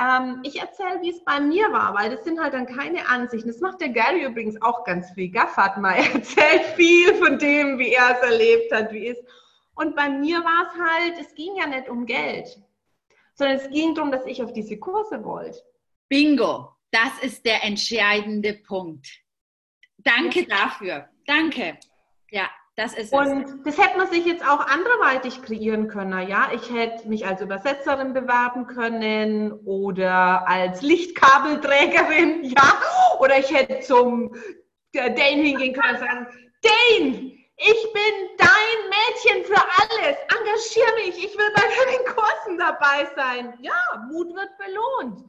Ähm, ich erzähle, wie es bei mir war, weil das sind halt dann keine Ansichten. Das macht der Gary übrigens auch ganz viel. Gaffert mal, er erzählt viel von dem, wie er es erlebt hat, wie es ist. Und bei mir war es halt, es ging ja nicht um Geld, sondern es ging darum, dass ich auf diese Kurse wollte. Bingo, das ist der entscheidende Punkt. Danke dafür. Danke. Ja, das ist Und es. das hätte man sich jetzt auch anderweitig kreieren können. Ja, ich hätte mich als Übersetzerin bewerben können oder als Lichtkabelträgerin, ja, oder ich hätte zum Dane hingehen können und sagen, Dane, ich bin dein Mädchen für alles. Engagier mich. Ich will bei deinen Kursen dabei sein. Ja, Mut wird belohnt.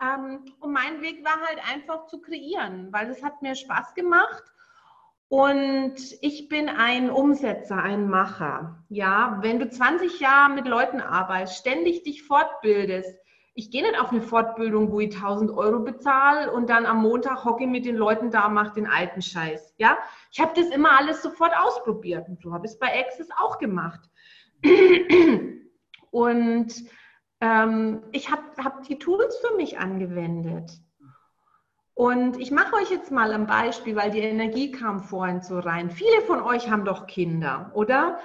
Ähm, und mein Weg war halt einfach zu kreieren, weil es hat mir Spaß gemacht. Und ich bin ein Umsetzer, ein Macher. Ja, wenn du 20 Jahre mit Leuten arbeitest, ständig dich fortbildest, ich gehe nicht auf eine Fortbildung, wo ich 1000 Euro bezahle und dann am Montag hocke mit den Leuten da mache den alten Scheiß. Ja, ich habe das immer alles sofort ausprobiert und so habe ich es bei Access auch gemacht. Und ähm, ich habe hab die Tools für mich angewendet. Und ich mache euch jetzt mal ein Beispiel, weil die Energie kam vorhin so rein. Viele von euch haben doch Kinder, oder?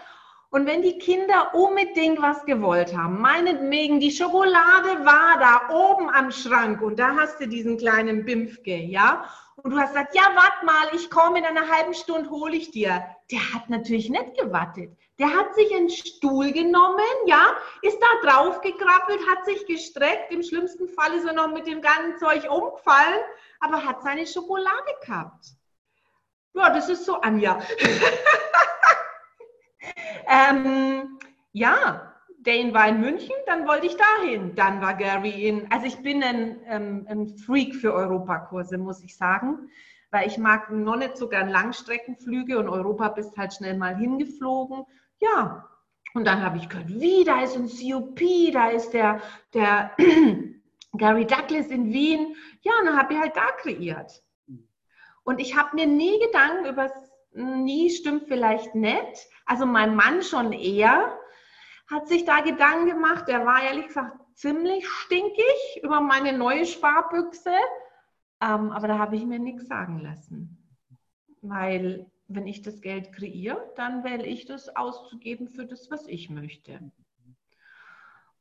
Und wenn die Kinder unbedingt was gewollt haben, meinetwegen, die Schokolade war da oben am Schrank und da hast du diesen kleinen Bimpfke, ja? Und du hast gesagt, ja, warte mal, ich komme in einer halben Stunde, hole ich dir. Der hat natürlich nicht gewartet. Der hat sich einen Stuhl genommen, ja, ist da drauf gekrabbelt, hat sich gestreckt. Im schlimmsten Fall ist er noch mit dem ganzen Zeug umgefallen, aber hat seine Schokolade gehabt. Ja, das ist so Anja. Ähm, ja, Dane war in München, dann wollte ich dahin. Dann war Gary in, also ich bin ein, ähm, ein Freak für Europakurse, muss ich sagen, weil ich mag noch nicht so gern Langstreckenflüge und Europa bist halt schnell mal hingeflogen. Ja, und dann habe ich gehört, wie, da ist ein COP, da ist der, der Gary Douglas in Wien. Ja, und dann habe ich halt da kreiert. Und ich habe mir nie Gedanken über nie stimmt vielleicht nicht. Also mein Mann schon eher hat sich da Gedanken gemacht. Er war ehrlich gesagt ziemlich stinkig über meine neue Sparbüchse. Ähm, aber da habe ich mir nichts sagen lassen. Weil wenn ich das Geld kreiere, dann wähle ich das auszugeben für das, was ich möchte.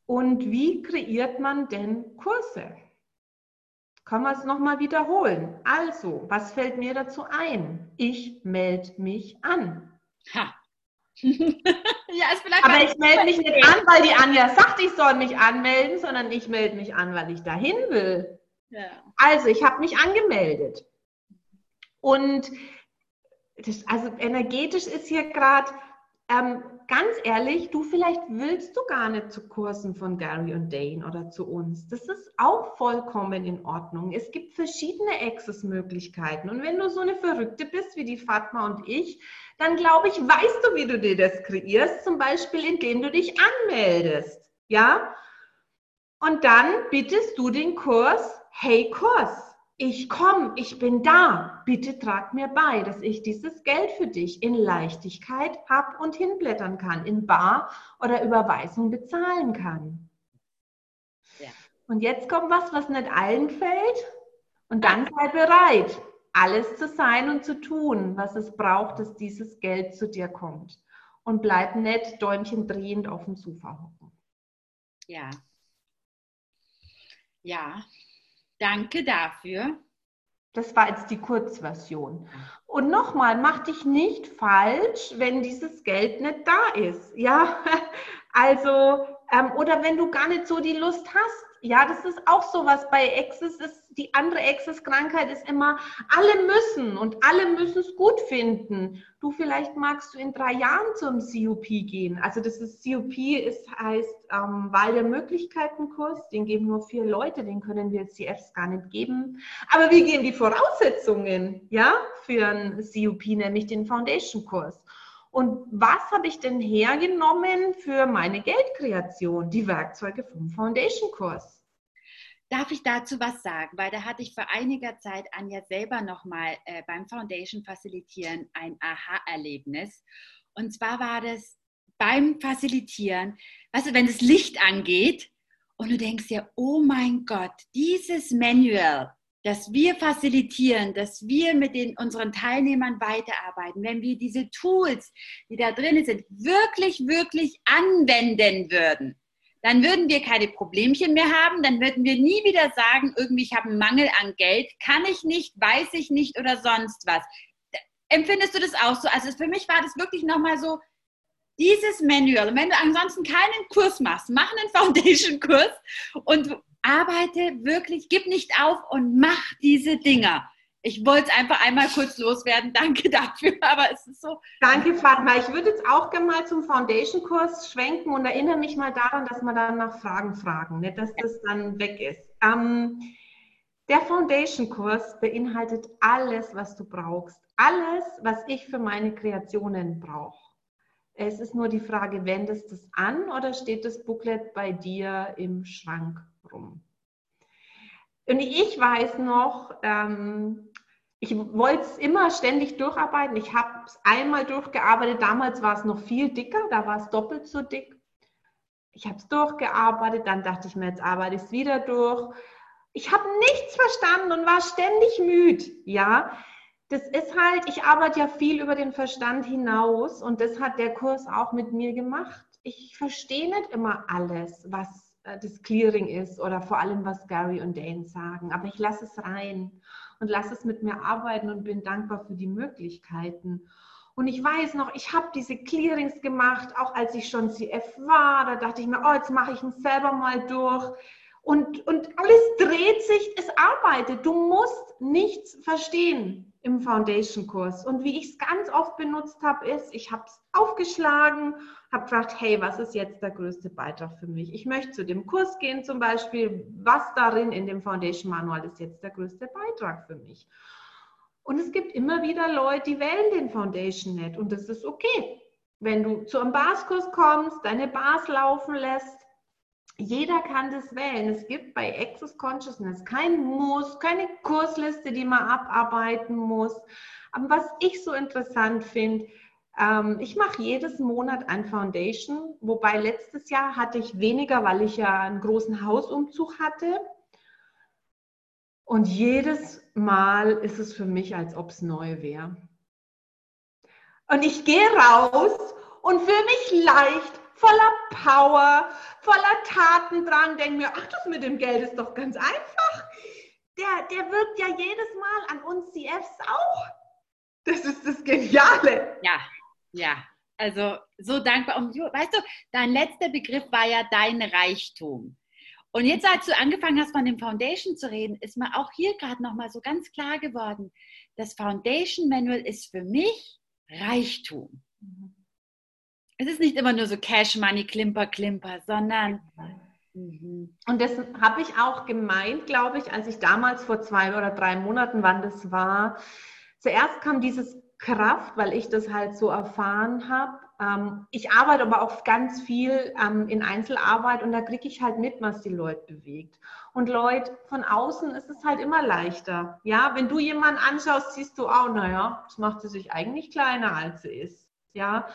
Und wie kreiert man denn Kurse? Können wir es nochmal wiederholen? Also, was fällt mir dazu ein? Ich melde mich an. Ha. ja, Aber ich melde mich nicht an, weil die Anja sagt, ich soll mich anmelden, sondern ich melde mich an, weil ich dahin will. Ja. Also, ich habe mich angemeldet. Und das, also energetisch ist hier gerade ähm, ganz ehrlich, du vielleicht willst du gar nicht zu Kursen von Gary und Dane oder zu uns. Das ist auch vollkommen in Ordnung. Es gibt verschiedene Access-Möglichkeiten. Und wenn du so eine Verrückte bist wie die Fatma und ich, dann glaube ich, weißt du, wie du dir das kreierst. Zum Beispiel, indem du dich anmeldest. Ja? Und dann bittest du den Kurs, hey Kurs ich komme, ich bin da, bitte trag mir bei, dass ich dieses Geld für dich in Leichtigkeit hab und hinblättern kann, in Bar oder Überweisung bezahlen kann. Ja. Und jetzt kommt was, was nicht allen fällt. Und dann sei bereit, alles zu sein und zu tun, was es braucht, dass dieses Geld zu dir kommt. Und bleib nicht Däumchen drehend auf dem Sofa hocken. Ja. Ja, Danke dafür. Das war jetzt die Kurzversion. Und nochmal, mach dich nicht falsch, wenn dieses Geld nicht da ist. Ja, also, ähm, oder wenn du gar nicht so die Lust hast, ja, das ist auch so was bei Exes ist, die andere Exes-Krankheit ist immer, alle müssen und alle müssen es gut finden. Du, vielleicht magst du in drei Jahren zum COP gehen. Also das ist COP, ist, heißt ähm, Wahl der Möglichkeiten-Kurs. Den geben nur vier Leute, den können wir CFs gar nicht geben. Aber wir geben die Voraussetzungen, ja, für einen COP, nämlich den Foundation-Kurs. Und was habe ich denn hergenommen für meine Geldkreation? Die Werkzeuge vom Foundation-Kurs. Darf ich dazu was sagen? Weil da hatte ich vor einiger Zeit Anja selber nochmal äh, beim Foundation Facilitieren ein Aha-Erlebnis. Und zwar war das beim Facilitieren, weißt du, wenn das Licht angeht und du denkst dir, oh mein Gott, dieses Manual, dass wir facilitieren, dass wir mit den, unseren Teilnehmern weiterarbeiten, wenn wir diese Tools, die da drin sind, wirklich, wirklich anwenden würden, dann würden wir keine Problemchen mehr haben, dann würden wir nie wieder sagen, irgendwie ich habe einen Mangel an Geld, kann ich nicht, weiß ich nicht oder sonst was. Empfindest du das auch so? Also für mich war das wirklich nochmal so, dieses Manual, wenn du ansonsten keinen Kurs machst, mach einen Foundation-Kurs und arbeite wirklich, gib nicht auf und mach diese Dinger. Ich wollte es einfach einmal kurz loswerden. Danke dafür, aber es ist so. Danke, Fatma. Ich würde jetzt auch gerne mal zum Foundation-Kurs schwenken und erinnere mich mal daran, dass wir dann nach Fragen fragen, nicht, dass das dann weg ist. Ähm, der Foundation-Kurs beinhaltet alles, was du brauchst. Alles, was ich für meine Kreationen brauche. Es ist nur die Frage, wendest du es an oder steht das Booklet bei dir im Schrank rum? Und ich weiß noch, ähm, ich wollte es immer ständig durcharbeiten. Ich habe es einmal durchgearbeitet. Damals war es noch viel dicker, da war es doppelt so dick. Ich habe es durchgearbeitet, dann dachte ich mir, jetzt arbeite ich es wieder durch. Ich habe nichts verstanden und war ständig müde. Ja, das ist halt, ich arbeite ja viel über den Verstand hinaus und das hat der Kurs auch mit mir gemacht. Ich verstehe nicht immer alles, was das Clearing ist oder vor allem, was Gary und Dane sagen, aber ich lasse es rein und lasse es mit mir arbeiten und bin dankbar für die Möglichkeiten. Und ich weiß noch, ich habe diese Clearings gemacht, auch als ich schon CF war. Da dachte ich mir, oh, jetzt mache ich ihn selber mal durch. Und, und alles dreht sich, es arbeitet. Du musst nichts verstehen im Foundation-Kurs. Und wie ich es ganz oft benutzt habe, ist, ich habe es aufgeschlagen, habe gefragt, hey, was ist jetzt der größte Beitrag für mich? Ich möchte zu dem Kurs gehen zum Beispiel. Was darin in dem Foundation-Manual ist jetzt der größte Beitrag für mich? Und es gibt immer wieder Leute, die wählen den Foundation nicht. Und das ist okay. Wenn du zu einem Baskurs kommst, deine Bars laufen lässt, jeder kann das wählen. Es gibt bei Access Consciousness kein Muss, keine Kursliste, die man abarbeiten muss. Aber was ich so interessant finde, ähm, ich mache jedes Monat ein Foundation, wobei letztes Jahr hatte ich weniger, weil ich ja einen großen Hausumzug hatte. Und jedes Mal ist es für mich, als ob es neu wäre. Und ich gehe raus und fühle mich leicht voller Power, voller Tatendrang, denke mir, ach, das mit dem Geld ist doch ganz einfach. Der, der wirkt ja jedes Mal an uns CFs auch. Das ist das Geniale. Ja, ja. Also so dankbar. Und weißt du, dein letzter Begriff war ja dein Reichtum. Und jetzt, als du angefangen hast, von dem Foundation zu reden, ist mir auch hier gerade nochmal so ganz klar geworden, das Foundation Manual ist für mich Reichtum. Mhm. Es ist nicht immer nur so Cash Money, Klimper, Klimper, sondern. Mhm. Und das habe ich auch gemeint, glaube ich, als ich damals vor zwei oder drei Monaten, wann das war. Zuerst kam dieses Kraft, weil ich das halt so erfahren habe. Ähm, ich arbeite aber auch ganz viel ähm, in Einzelarbeit und da kriege ich halt mit, was die Leute bewegt. Und Leute, von außen ist es halt immer leichter. Ja, wenn du jemanden anschaust, siehst du auch, naja, das macht sie sich eigentlich kleiner, als sie ist. Ja,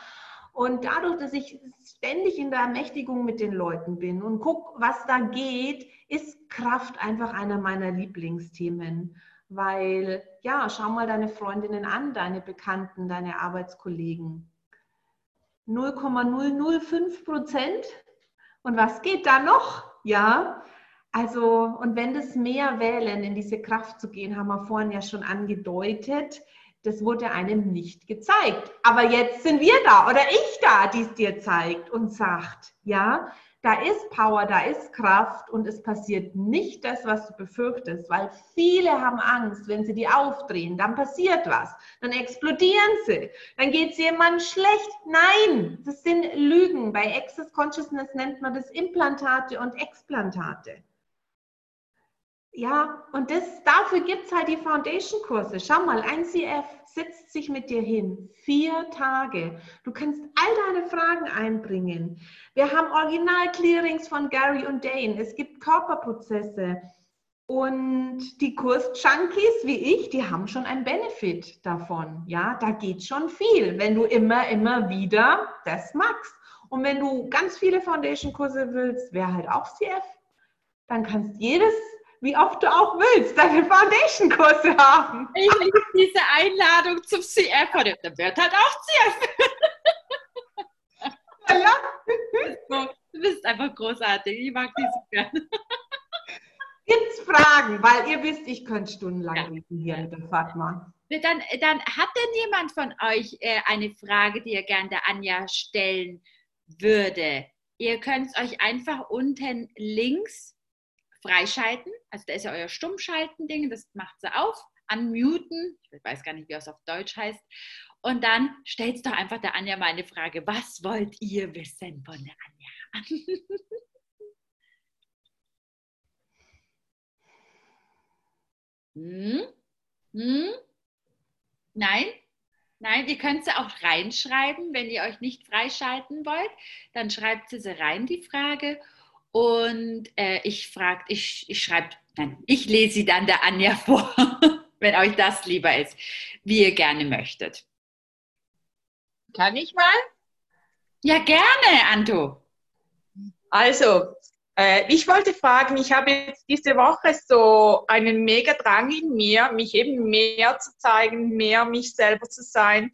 und dadurch, dass ich ständig in der Ermächtigung mit den Leuten bin und gucke, was da geht, ist Kraft einfach einer meiner Lieblingsthemen. Weil, ja, schau mal deine Freundinnen an, deine Bekannten, deine Arbeitskollegen. 0,005 Prozent. Und was geht da noch? Ja, also, und wenn das mehr wählen, in diese Kraft zu gehen, haben wir vorhin ja schon angedeutet, das wurde einem nicht gezeigt. Aber jetzt sind wir da oder ich da, die es dir zeigt und sagt, ja, da ist Power, da ist Kraft und es passiert nicht das, was du befürchtest, weil viele haben Angst, wenn sie die aufdrehen, dann passiert was, dann explodieren sie, dann geht es jemandem schlecht. Nein, das sind Lügen. Bei Access Consciousness nennt man das Implantate und Explantate ja, und das, dafür gibt es halt die Foundation-Kurse. Schau mal, ein CF setzt sich mit dir hin. Vier Tage. Du kannst all deine Fragen einbringen. Wir haben Original-Clearings von Gary und Dane. Es gibt Körperprozesse. Und die Kurs-Junkies wie ich, die haben schon einen Benefit davon. Ja, da geht schon viel, wenn du immer, immer wieder das magst. Und wenn du ganz viele Foundation-Kurse willst, wäre halt auch CF. Dann kannst jedes wie oft du auch willst, deine Foundation-Kurse haben. Ich liebe diese Einladung zum CF dann wird halt auch CF. Ja. Du bist einfach großartig. Ich mag dich so gerne. Gibt's Fragen? Weil ihr wisst, ich könnte stundenlang ja. reden hier mit der Fatma. Dann, dann hat denn jemand von euch äh, eine Frage, die ihr gerne der Anja stellen würde? Ihr könnt es euch einfach unten links freischalten. Also da ist ja euer Stummschalten-Ding, das macht sie auf, unmuten, ich weiß gar nicht, wie das auf Deutsch heißt. Und dann stellt doch einfach der Anja mal eine Frage. Was wollt ihr wissen von der Anja? hm? Hm? Nein? Nein, ihr könnt sie auch reinschreiben, wenn ihr euch nicht freischalten wollt. Dann schreibt sie sie rein, die Frage. Und äh, ich frage, ich, ich schreibe, nein, ich lese sie dann der Anja vor, wenn euch das lieber ist, wie ihr gerne möchtet. Kann ich mal? Ja, gerne, Anto. Also, äh, ich wollte fragen, ich habe jetzt diese Woche so einen mega Drang in mir, mich eben mehr zu zeigen, mehr mich selber zu sein.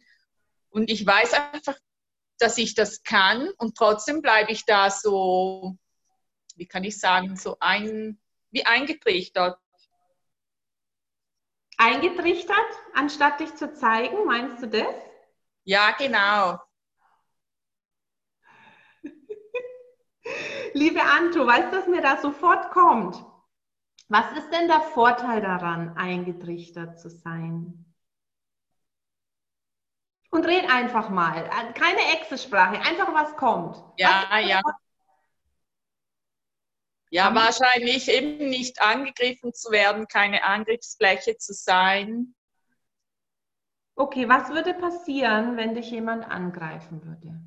Und ich weiß einfach, dass ich das kann und trotzdem bleibe ich da so wie kann ich sagen, so ein, wie eingetrichtert. Eingetrichtert, anstatt dich zu zeigen, meinst du das? Ja, genau. Liebe Anto, weißt du, was mir da sofort kommt? Was ist denn der Vorteil daran, eingetrichtert zu sein? Und red einfach mal. Keine Exelsprache, einfach was kommt. Ja, was ja. Ja, wahrscheinlich eben nicht angegriffen zu werden, keine Angriffsfläche zu sein. Okay, was würde passieren, wenn dich jemand angreifen würde?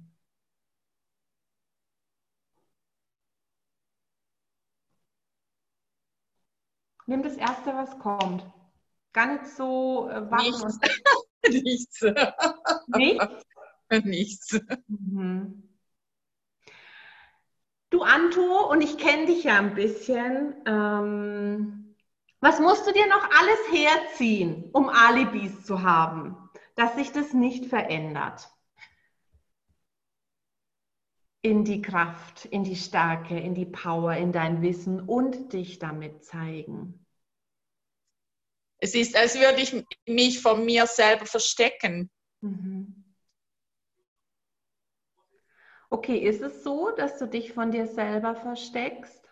Nimm das Erste, was kommt. Gar nicht so äh, Nichts. Nichts. Nichts? Nichts. Mhm. Du, Anto, und ich kenne dich ja ein bisschen. Ähm, was musst du dir noch alles herziehen, um Alibis zu haben, dass sich das nicht verändert? In die Kraft, in die Stärke, in die Power, in dein Wissen und dich damit zeigen. Es ist, als würde ich mich von mir selber verstecken. Mhm. Okay, ist es so, dass du dich von dir selber versteckst?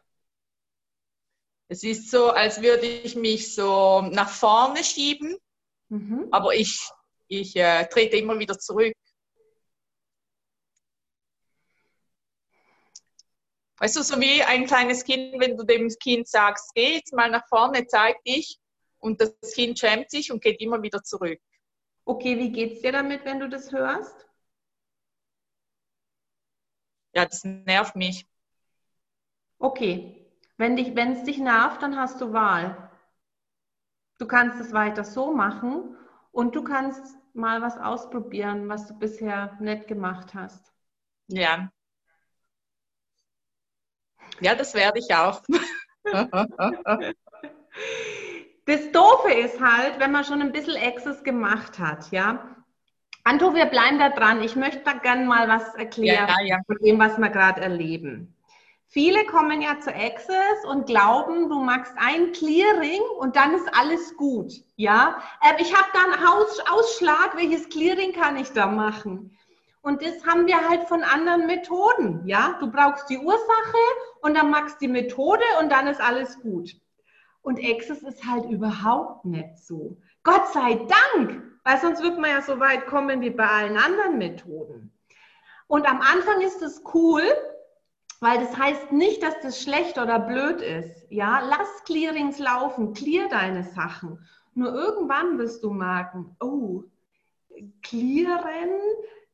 Es ist so, als würde ich mich so nach vorne schieben, mhm. aber ich, ich äh, trete immer wieder zurück. Weißt du, so wie ein kleines Kind, wenn du dem Kind sagst, geh jetzt mal nach vorne, zeig dich, und das Kind schämt sich und geht immer wieder zurück. Okay, wie geht's dir damit, wenn du das hörst? Ja, das nervt mich. Okay, wenn dich, wenn es dich nervt, dann hast du Wahl. Du kannst es weiter so machen und du kannst mal was ausprobieren, was du bisher nicht gemacht hast. Ja. Ja, das werde ich auch. das Doofe ist halt, wenn man schon ein bisschen Access gemacht hat, ja, Anto, wir bleiben da dran. Ich möchte da gerne mal was erklären ja, ja. von dem, was wir gerade erleben. Viele kommen ja zu Access und glauben, du machst ein Clearing und dann ist alles gut. Ja, äh, ich habe da einen Aus Ausschlag, welches Clearing kann ich da machen? Und das haben wir halt von anderen Methoden. Ja, du brauchst die Ursache und dann machst du die Methode und dann ist alles gut. Und Access ist halt überhaupt nicht so. Gott sei Dank, weil sonst wird man ja so weit kommen wie bei allen anderen Methoden. Und am Anfang ist es cool, Weil das heißt nicht, dass das schlecht oder blöd ist. Ja, lass Clearings laufen, clear deine Sachen. Nur irgendwann wirst du merken, oh, clearen,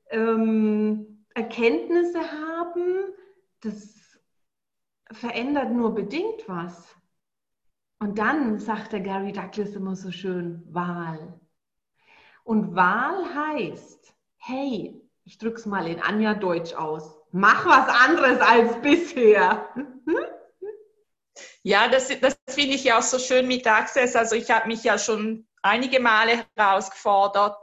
ähm, Erkenntnisse haben, das verändert nur bedingt was. Und dann sagt der Gary Douglas immer so schön, Wahl. Und Wahl heißt, hey, ich drücke es mal in Anja Deutsch aus, mach was anderes als bisher. Ja, das, das finde ich ja auch so schön mit Access. Also ich habe mich ja schon einige Male herausgefordert.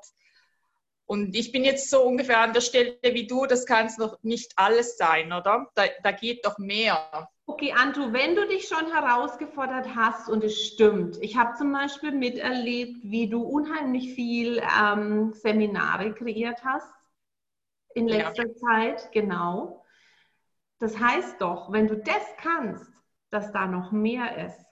Und ich bin jetzt so ungefähr an der Stelle wie du, das kann es noch nicht alles sein, oder? Da, da geht doch mehr. Okay, Antu, wenn du dich schon herausgefordert hast und es stimmt, ich habe zum Beispiel miterlebt, wie du unheimlich viel ähm, Seminare kreiert hast in letzter ja. Zeit, genau. Das heißt doch, wenn du das kannst, dass da noch mehr ist.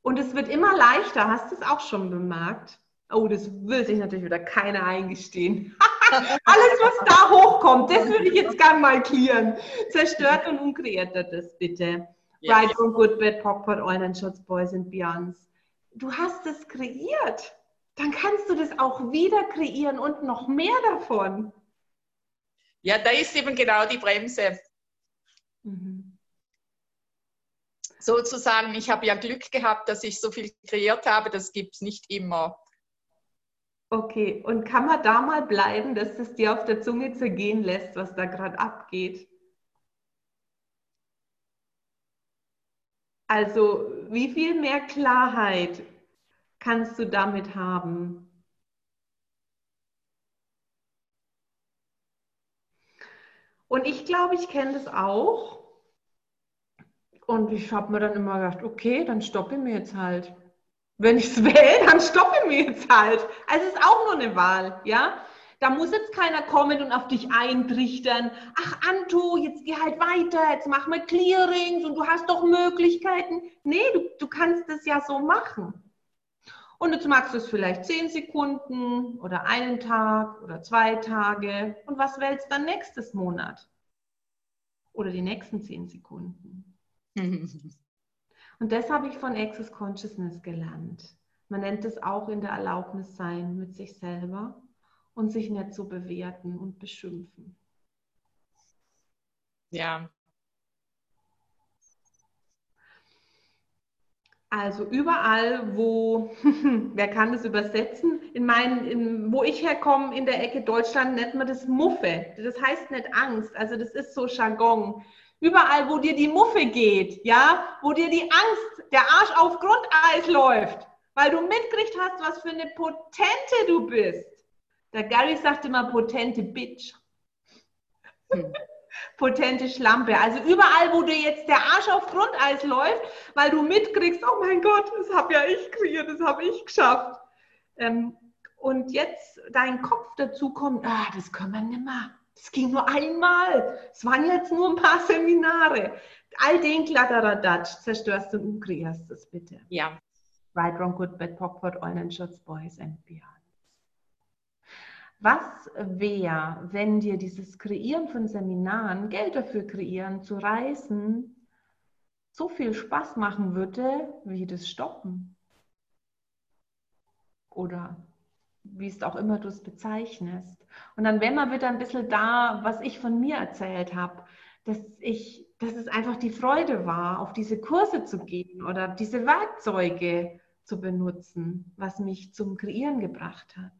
Und es wird immer leichter, hast du es auch schon bemerkt? Oh, das will sich natürlich wieder keiner eingestehen. Alles, was da hochkommt, das würde ich jetzt gerne mal klären. Zerstört und unkreiert das bitte. Ja. Right from Good Bad Pockpot, Oil Shots, Boys and Beyonds. Du hast es kreiert. Dann kannst du das auch wieder kreieren und noch mehr davon. Ja, da ist eben genau die Bremse. Mhm. Sozusagen, ich habe ja Glück gehabt, dass ich so viel kreiert habe, das gibt es nicht immer. Okay, und kann man da mal bleiben, dass es dir auf der Zunge zergehen lässt, was da gerade abgeht? Also, wie viel mehr Klarheit kannst du damit haben? Und ich glaube, ich kenne das auch. Und ich habe mir dann immer gedacht, okay, dann stoppe ich mir jetzt halt wenn ich es wähle, dann stoppe ich mir jetzt halt. Also es ist auch nur eine Wahl, ja. Da muss jetzt keiner kommen und auf dich eintrichtern. Ach, Anto, jetzt geh halt weiter, jetzt mach mal Clearings und du hast doch Möglichkeiten. Nee, du, du kannst es ja so machen. Und jetzt magst du es vielleicht zehn Sekunden oder einen Tag oder zwei Tage. Und was wählst dann nächstes Monat? Oder die nächsten zehn Sekunden? Und das habe ich von Access Consciousness gelernt. Man nennt es auch in der Erlaubnis sein mit sich selber und sich nicht so bewerten und beschimpfen. Ja. Also überall, wo, wer kann das übersetzen? In meinen, in, wo ich herkomme, in der Ecke Deutschland, nennt man das Muffe. Das heißt nicht Angst, also das ist so Jargon. Überall, wo dir die Muffe geht, ja, wo dir die Angst, der Arsch auf Grundeis läuft, weil du mitgekriegt hast, was für eine Potente du bist. Der Gary sagt immer potente Bitch. Hm. potente Schlampe. Also überall, wo dir jetzt der Arsch auf Grundeis läuft, weil du mitkriegst, oh mein Gott, das habe ja ich kreiert, das habe ich geschafft. Ähm, und jetzt dein Kopf dazu kommt, ah, das können wir nicht mehr. Es ging nur einmal. Es waren jetzt nur ein paar Seminare. All den Kladderadatsch zerstörst du und kreierst es bitte. Ja. Right, wrong, good, bad, Popcorn, and shots, boys and beyond. Was wäre, wenn dir dieses Kreieren von Seminaren, Geld dafür kreieren, zu reisen, so viel Spaß machen würde, wie das Stoppen? Oder wie es auch immer du es bezeichnest. Und dann wären wir wieder ein bisschen da, was ich von mir erzählt habe, dass ich, dass es einfach die Freude war, auf diese Kurse zu gehen oder diese Werkzeuge zu benutzen, was mich zum Kreieren gebracht hat.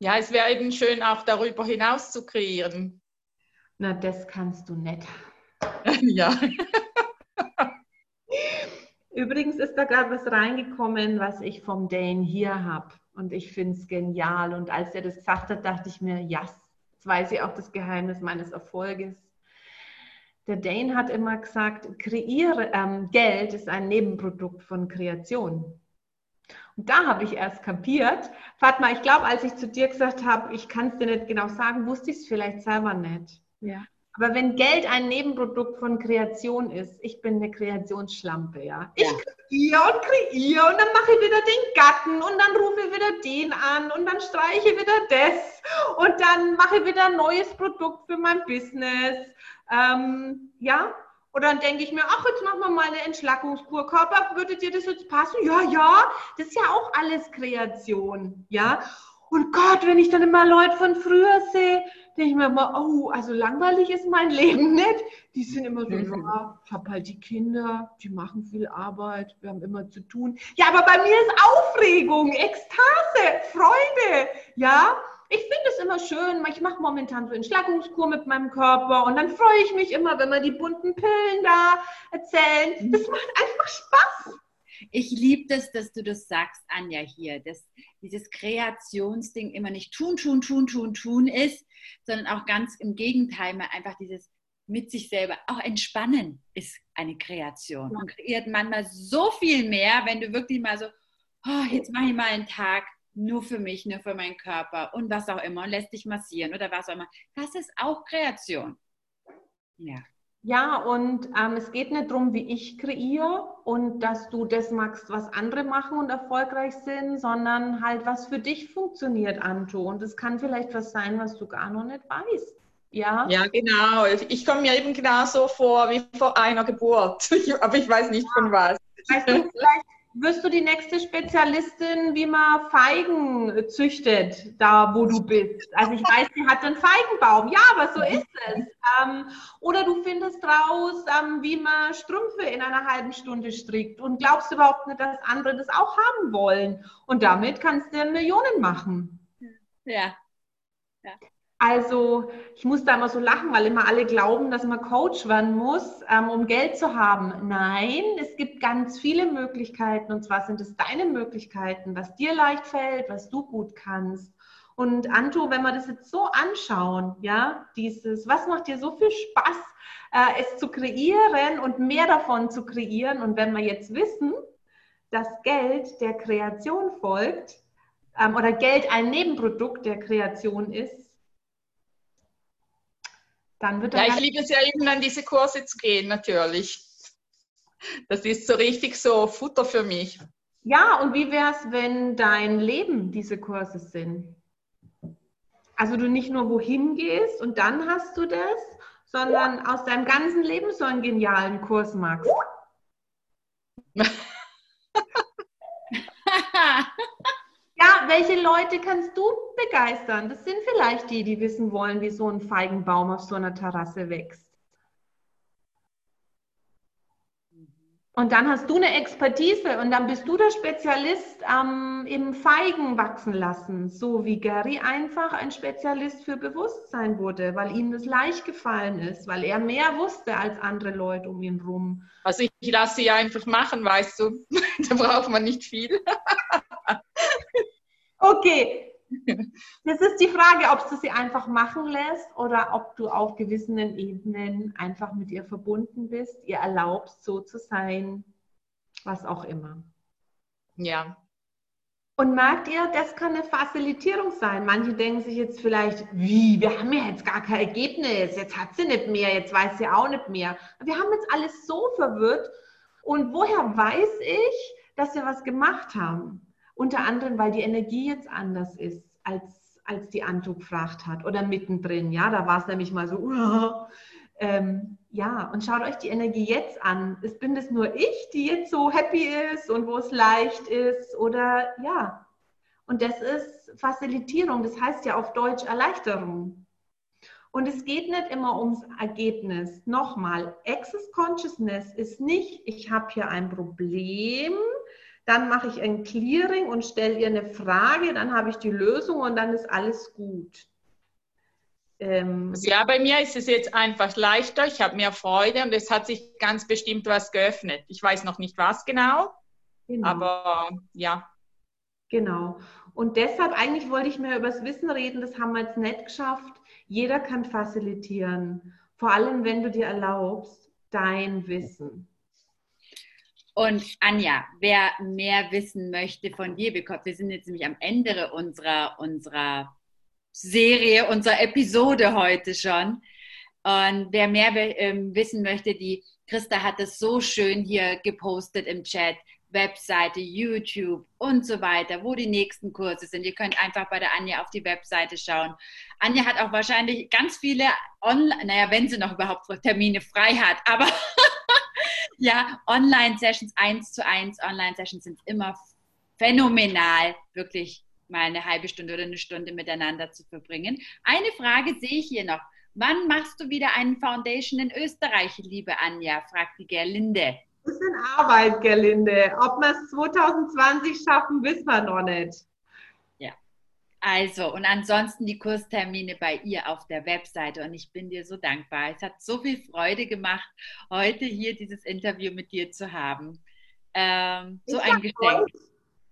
Ja, es wäre eben schön, auch darüber hinaus zu kreieren. Na, das kannst du nicht. ja. Übrigens ist da gerade was reingekommen, was ich vom Dane hier habe. Und ich finde es genial. Und als er das gesagt hat, dachte ich mir, ja, yes, jetzt weiß ich auch das Geheimnis meines Erfolges. Der Dane hat immer gesagt, kreiere, ähm, Geld ist ein Nebenprodukt von Kreation. Und da habe ich erst kapiert. Fatma, ich glaube, als ich zu dir gesagt habe, ich kann es dir nicht genau sagen, wusste ich es vielleicht selber nicht. Ja. Aber wenn Geld ein Nebenprodukt von Kreation ist, ich bin eine Kreationsschlampe, ja. Ich kreiere und kreiere und dann mache ich wieder den Gatten und dann rufe ich wieder den an und dann streiche ich wieder das Und dann mache ich wieder ein neues Produkt für mein Business. Ähm, ja, oder dann denke ich mir, ach, jetzt machen wir mal eine Entschlackungskur. Körper, würde dir das jetzt passen? Ja, ja, das ist ja auch alles Kreation. Ja. Und Gott, wenn ich dann immer Leute von früher sehe, denke ich mir immer, oh, also langweilig ist mein Leben nicht. Die sind immer so, mhm. ja, ich habe halt die Kinder, die machen viel Arbeit, wir haben immer zu tun. Ja, aber bei mir ist Aufregung, Ekstase, Freude, ja. Ich finde es immer schön, ich mache momentan so Entschlackungskur mit meinem Körper und dann freue ich mich immer, wenn wir die bunten Pillen da erzählen. Das macht einfach Spaß. Ich liebe das, dass du das sagst, Anja, hier, dass dieses Kreationsding immer nicht tun, tun, tun, tun, tun ist, sondern auch ganz im Gegenteil, mal einfach dieses mit sich selber, auch entspannen ist eine Kreation. Man kreiert manchmal so viel mehr, wenn du wirklich mal so, oh, jetzt mache ich mal einen Tag nur für mich, nur für meinen Körper und was auch immer und lässt dich massieren oder was auch immer. Das ist auch Kreation. Ja. Ja, und ähm, es geht nicht darum, wie ich kreiere und dass du das magst, was andere machen und erfolgreich sind, sondern halt, was für dich funktioniert, Anto. Und es kann vielleicht was sein, was du gar noch nicht weißt. Ja, ja genau. Ich komme mir eben genauso vor wie vor einer Geburt. Aber ich weiß nicht von was. Weißt du, vielleicht wirst du die nächste Spezialistin, wie man Feigen züchtet, da wo du bist. Also ich weiß, sie hat einen Feigenbaum. Ja, aber so ist es. Ähm, oder du findest raus, ähm, wie man Strümpfe in einer halben Stunde strickt und glaubst überhaupt nicht, dass andere das auch haben wollen. Und damit kannst du Millionen machen. Ja. ja. Also ich muss da immer so lachen, weil immer alle glauben, dass man Coach werden muss, ähm, um Geld zu haben. Nein, es gibt ganz viele Möglichkeiten und zwar sind es deine Möglichkeiten, was dir leicht fällt, was du gut kannst. Und Anto, wenn wir das jetzt so anschauen, ja, dieses, was macht dir so viel Spaß, äh, es zu kreieren und mehr davon zu kreieren? Und wenn wir jetzt wissen, dass Geld der Kreation folgt ähm, oder Geld ein Nebenprodukt der Kreation ist, dann wird ja, ich liebe es ja eben an diese Kurse zu gehen, natürlich. Das ist so richtig so Futter für mich. Ja, und wie wäre es, wenn dein Leben diese Kurse sind? Also du nicht nur wohin gehst und dann hast du das, sondern aus deinem ganzen Leben so einen genialen Kurs machst. Ja, welche Leute kannst du begeistern? Das sind vielleicht die, die wissen wollen, wie so ein Feigenbaum auf so einer Terrasse wächst. Und dann hast du eine Expertise und dann bist du der Spezialist am ähm, im Feigen wachsen lassen, so wie Gary einfach ein Spezialist für Bewusstsein wurde, weil ihm das leicht gefallen ist, weil er mehr wusste als andere Leute um ihn rum. Also ich lasse sie einfach machen, weißt du, da braucht man nicht viel. Okay. Das ist die Frage, ob du sie einfach machen lässt oder ob du auf gewissen Ebenen einfach mit ihr verbunden bist, ihr erlaubst, so zu sein, was auch immer. Ja. Und merkt ihr, das kann eine Facilitierung sein. Manche denken sich jetzt vielleicht, wie, wir haben ja jetzt gar kein Ergebnis, jetzt hat sie nicht mehr, jetzt weiß sie auch nicht mehr. Wir haben jetzt alles so verwirrt. Und woher weiß ich, dass wir was gemacht haben? Unter anderem, weil die Energie jetzt anders ist, als, als die Anto gefragt hat oder mittendrin. Ja, da war es nämlich mal so, uh, ähm, ja, und schaut euch die Energie jetzt an. Ist, bin das nur ich, die jetzt so happy ist und wo es leicht ist? Oder ja. Und das ist Facilitierung, das heißt ja auf Deutsch Erleichterung. Und es geht nicht immer ums Ergebnis. Nochmal, Access Consciousness ist nicht, ich habe hier ein Problem, dann mache ich ein Clearing und stelle ihr eine Frage, dann habe ich die Lösung und dann ist alles gut. Ähm ja, bei mir ist es jetzt einfach leichter, ich habe mehr Freude und es hat sich ganz bestimmt was geöffnet. Ich weiß noch nicht was genau, genau. aber ja. Genau. Und deshalb eigentlich wollte ich mehr über das Wissen reden, das haben wir jetzt nicht geschafft. Jeder kann facilitieren, vor allem wenn du dir erlaubst, dein Wissen. Und Anja, wer mehr wissen möchte von dir wir sind jetzt nämlich am Ende unserer, unserer Serie, unserer Episode heute schon. Und wer mehr ähm, wissen möchte, die Christa hat es so schön hier gepostet im Chat. Webseite, YouTube und so weiter, wo die nächsten Kurse sind. Ihr könnt einfach bei der Anja auf die Webseite schauen. Anja hat auch wahrscheinlich ganz viele online, naja, wenn sie noch überhaupt Termine frei hat, aber ja, Online-Sessions, eins zu eins, Online-Sessions sind immer phänomenal, wirklich mal eine halbe Stunde oder eine Stunde miteinander zu verbringen. Eine Frage sehe ich hier noch. Wann machst du wieder einen Foundation in Österreich, liebe Anja? fragt die Gerlinde. Das ist in Arbeit, Gerlinde. Ob wir es 2020 schaffen, wissen wir noch nicht. Also, und ansonsten die Kurstermine bei ihr auf der Webseite. Und ich bin dir so dankbar. Es hat so viel Freude gemacht, heute hier dieses Interview mit dir zu haben. Ähm, so ein Geschenk.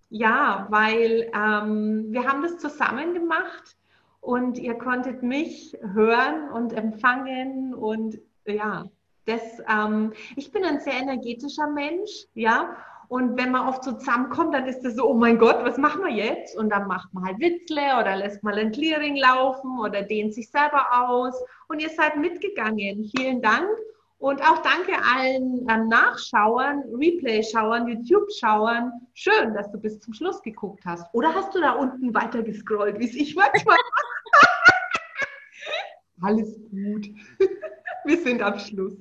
Ja, weil ähm, wir haben das zusammen gemacht und ihr konntet mich hören und empfangen und ja, das, ähm, ich bin ein sehr energetischer Mensch, ja. Und wenn man oft so zusammenkommt, dann ist das so, oh mein Gott, was machen wir jetzt? Und dann macht man halt Witzle oder lässt mal ein Clearing laufen oder dehnt sich selber aus. Und ihr seid mitgegangen. Vielen Dank. Und auch danke allen ähm, Nachschauern, Replay-Schauern, YouTube-Schauern. Schön, dass du bis zum Schluss geguckt hast. Oder hast du da unten weiter gescrollt, wie es ich manchmal Alles gut. Wir sind am Schluss.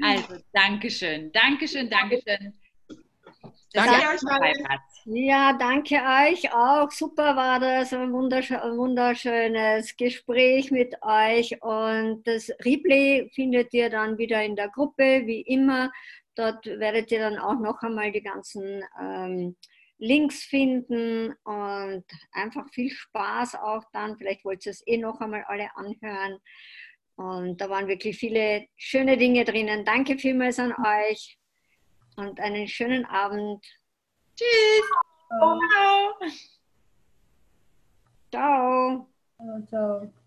Also, Dankeschön, Dankeschön, Dankeschön. Danke euch Ja, danke euch auch. Super war das. Ein wunderschönes Gespräch mit euch. Und das Replay findet ihr dann wieder in der Gruppe, wie immer. Dort werdet ihr dann auch noch einmal die ganzen ähm, Links finden und einfach viel Spaß auch dann. Vielleicht wollt ihr es eh noch einmal alle anhören. Und da waren wirklich viele schöne Dinge drinnen. Danke vielmals an euch und einen schönen Abend. Tschüss. Ciao. Ciao. Ciao.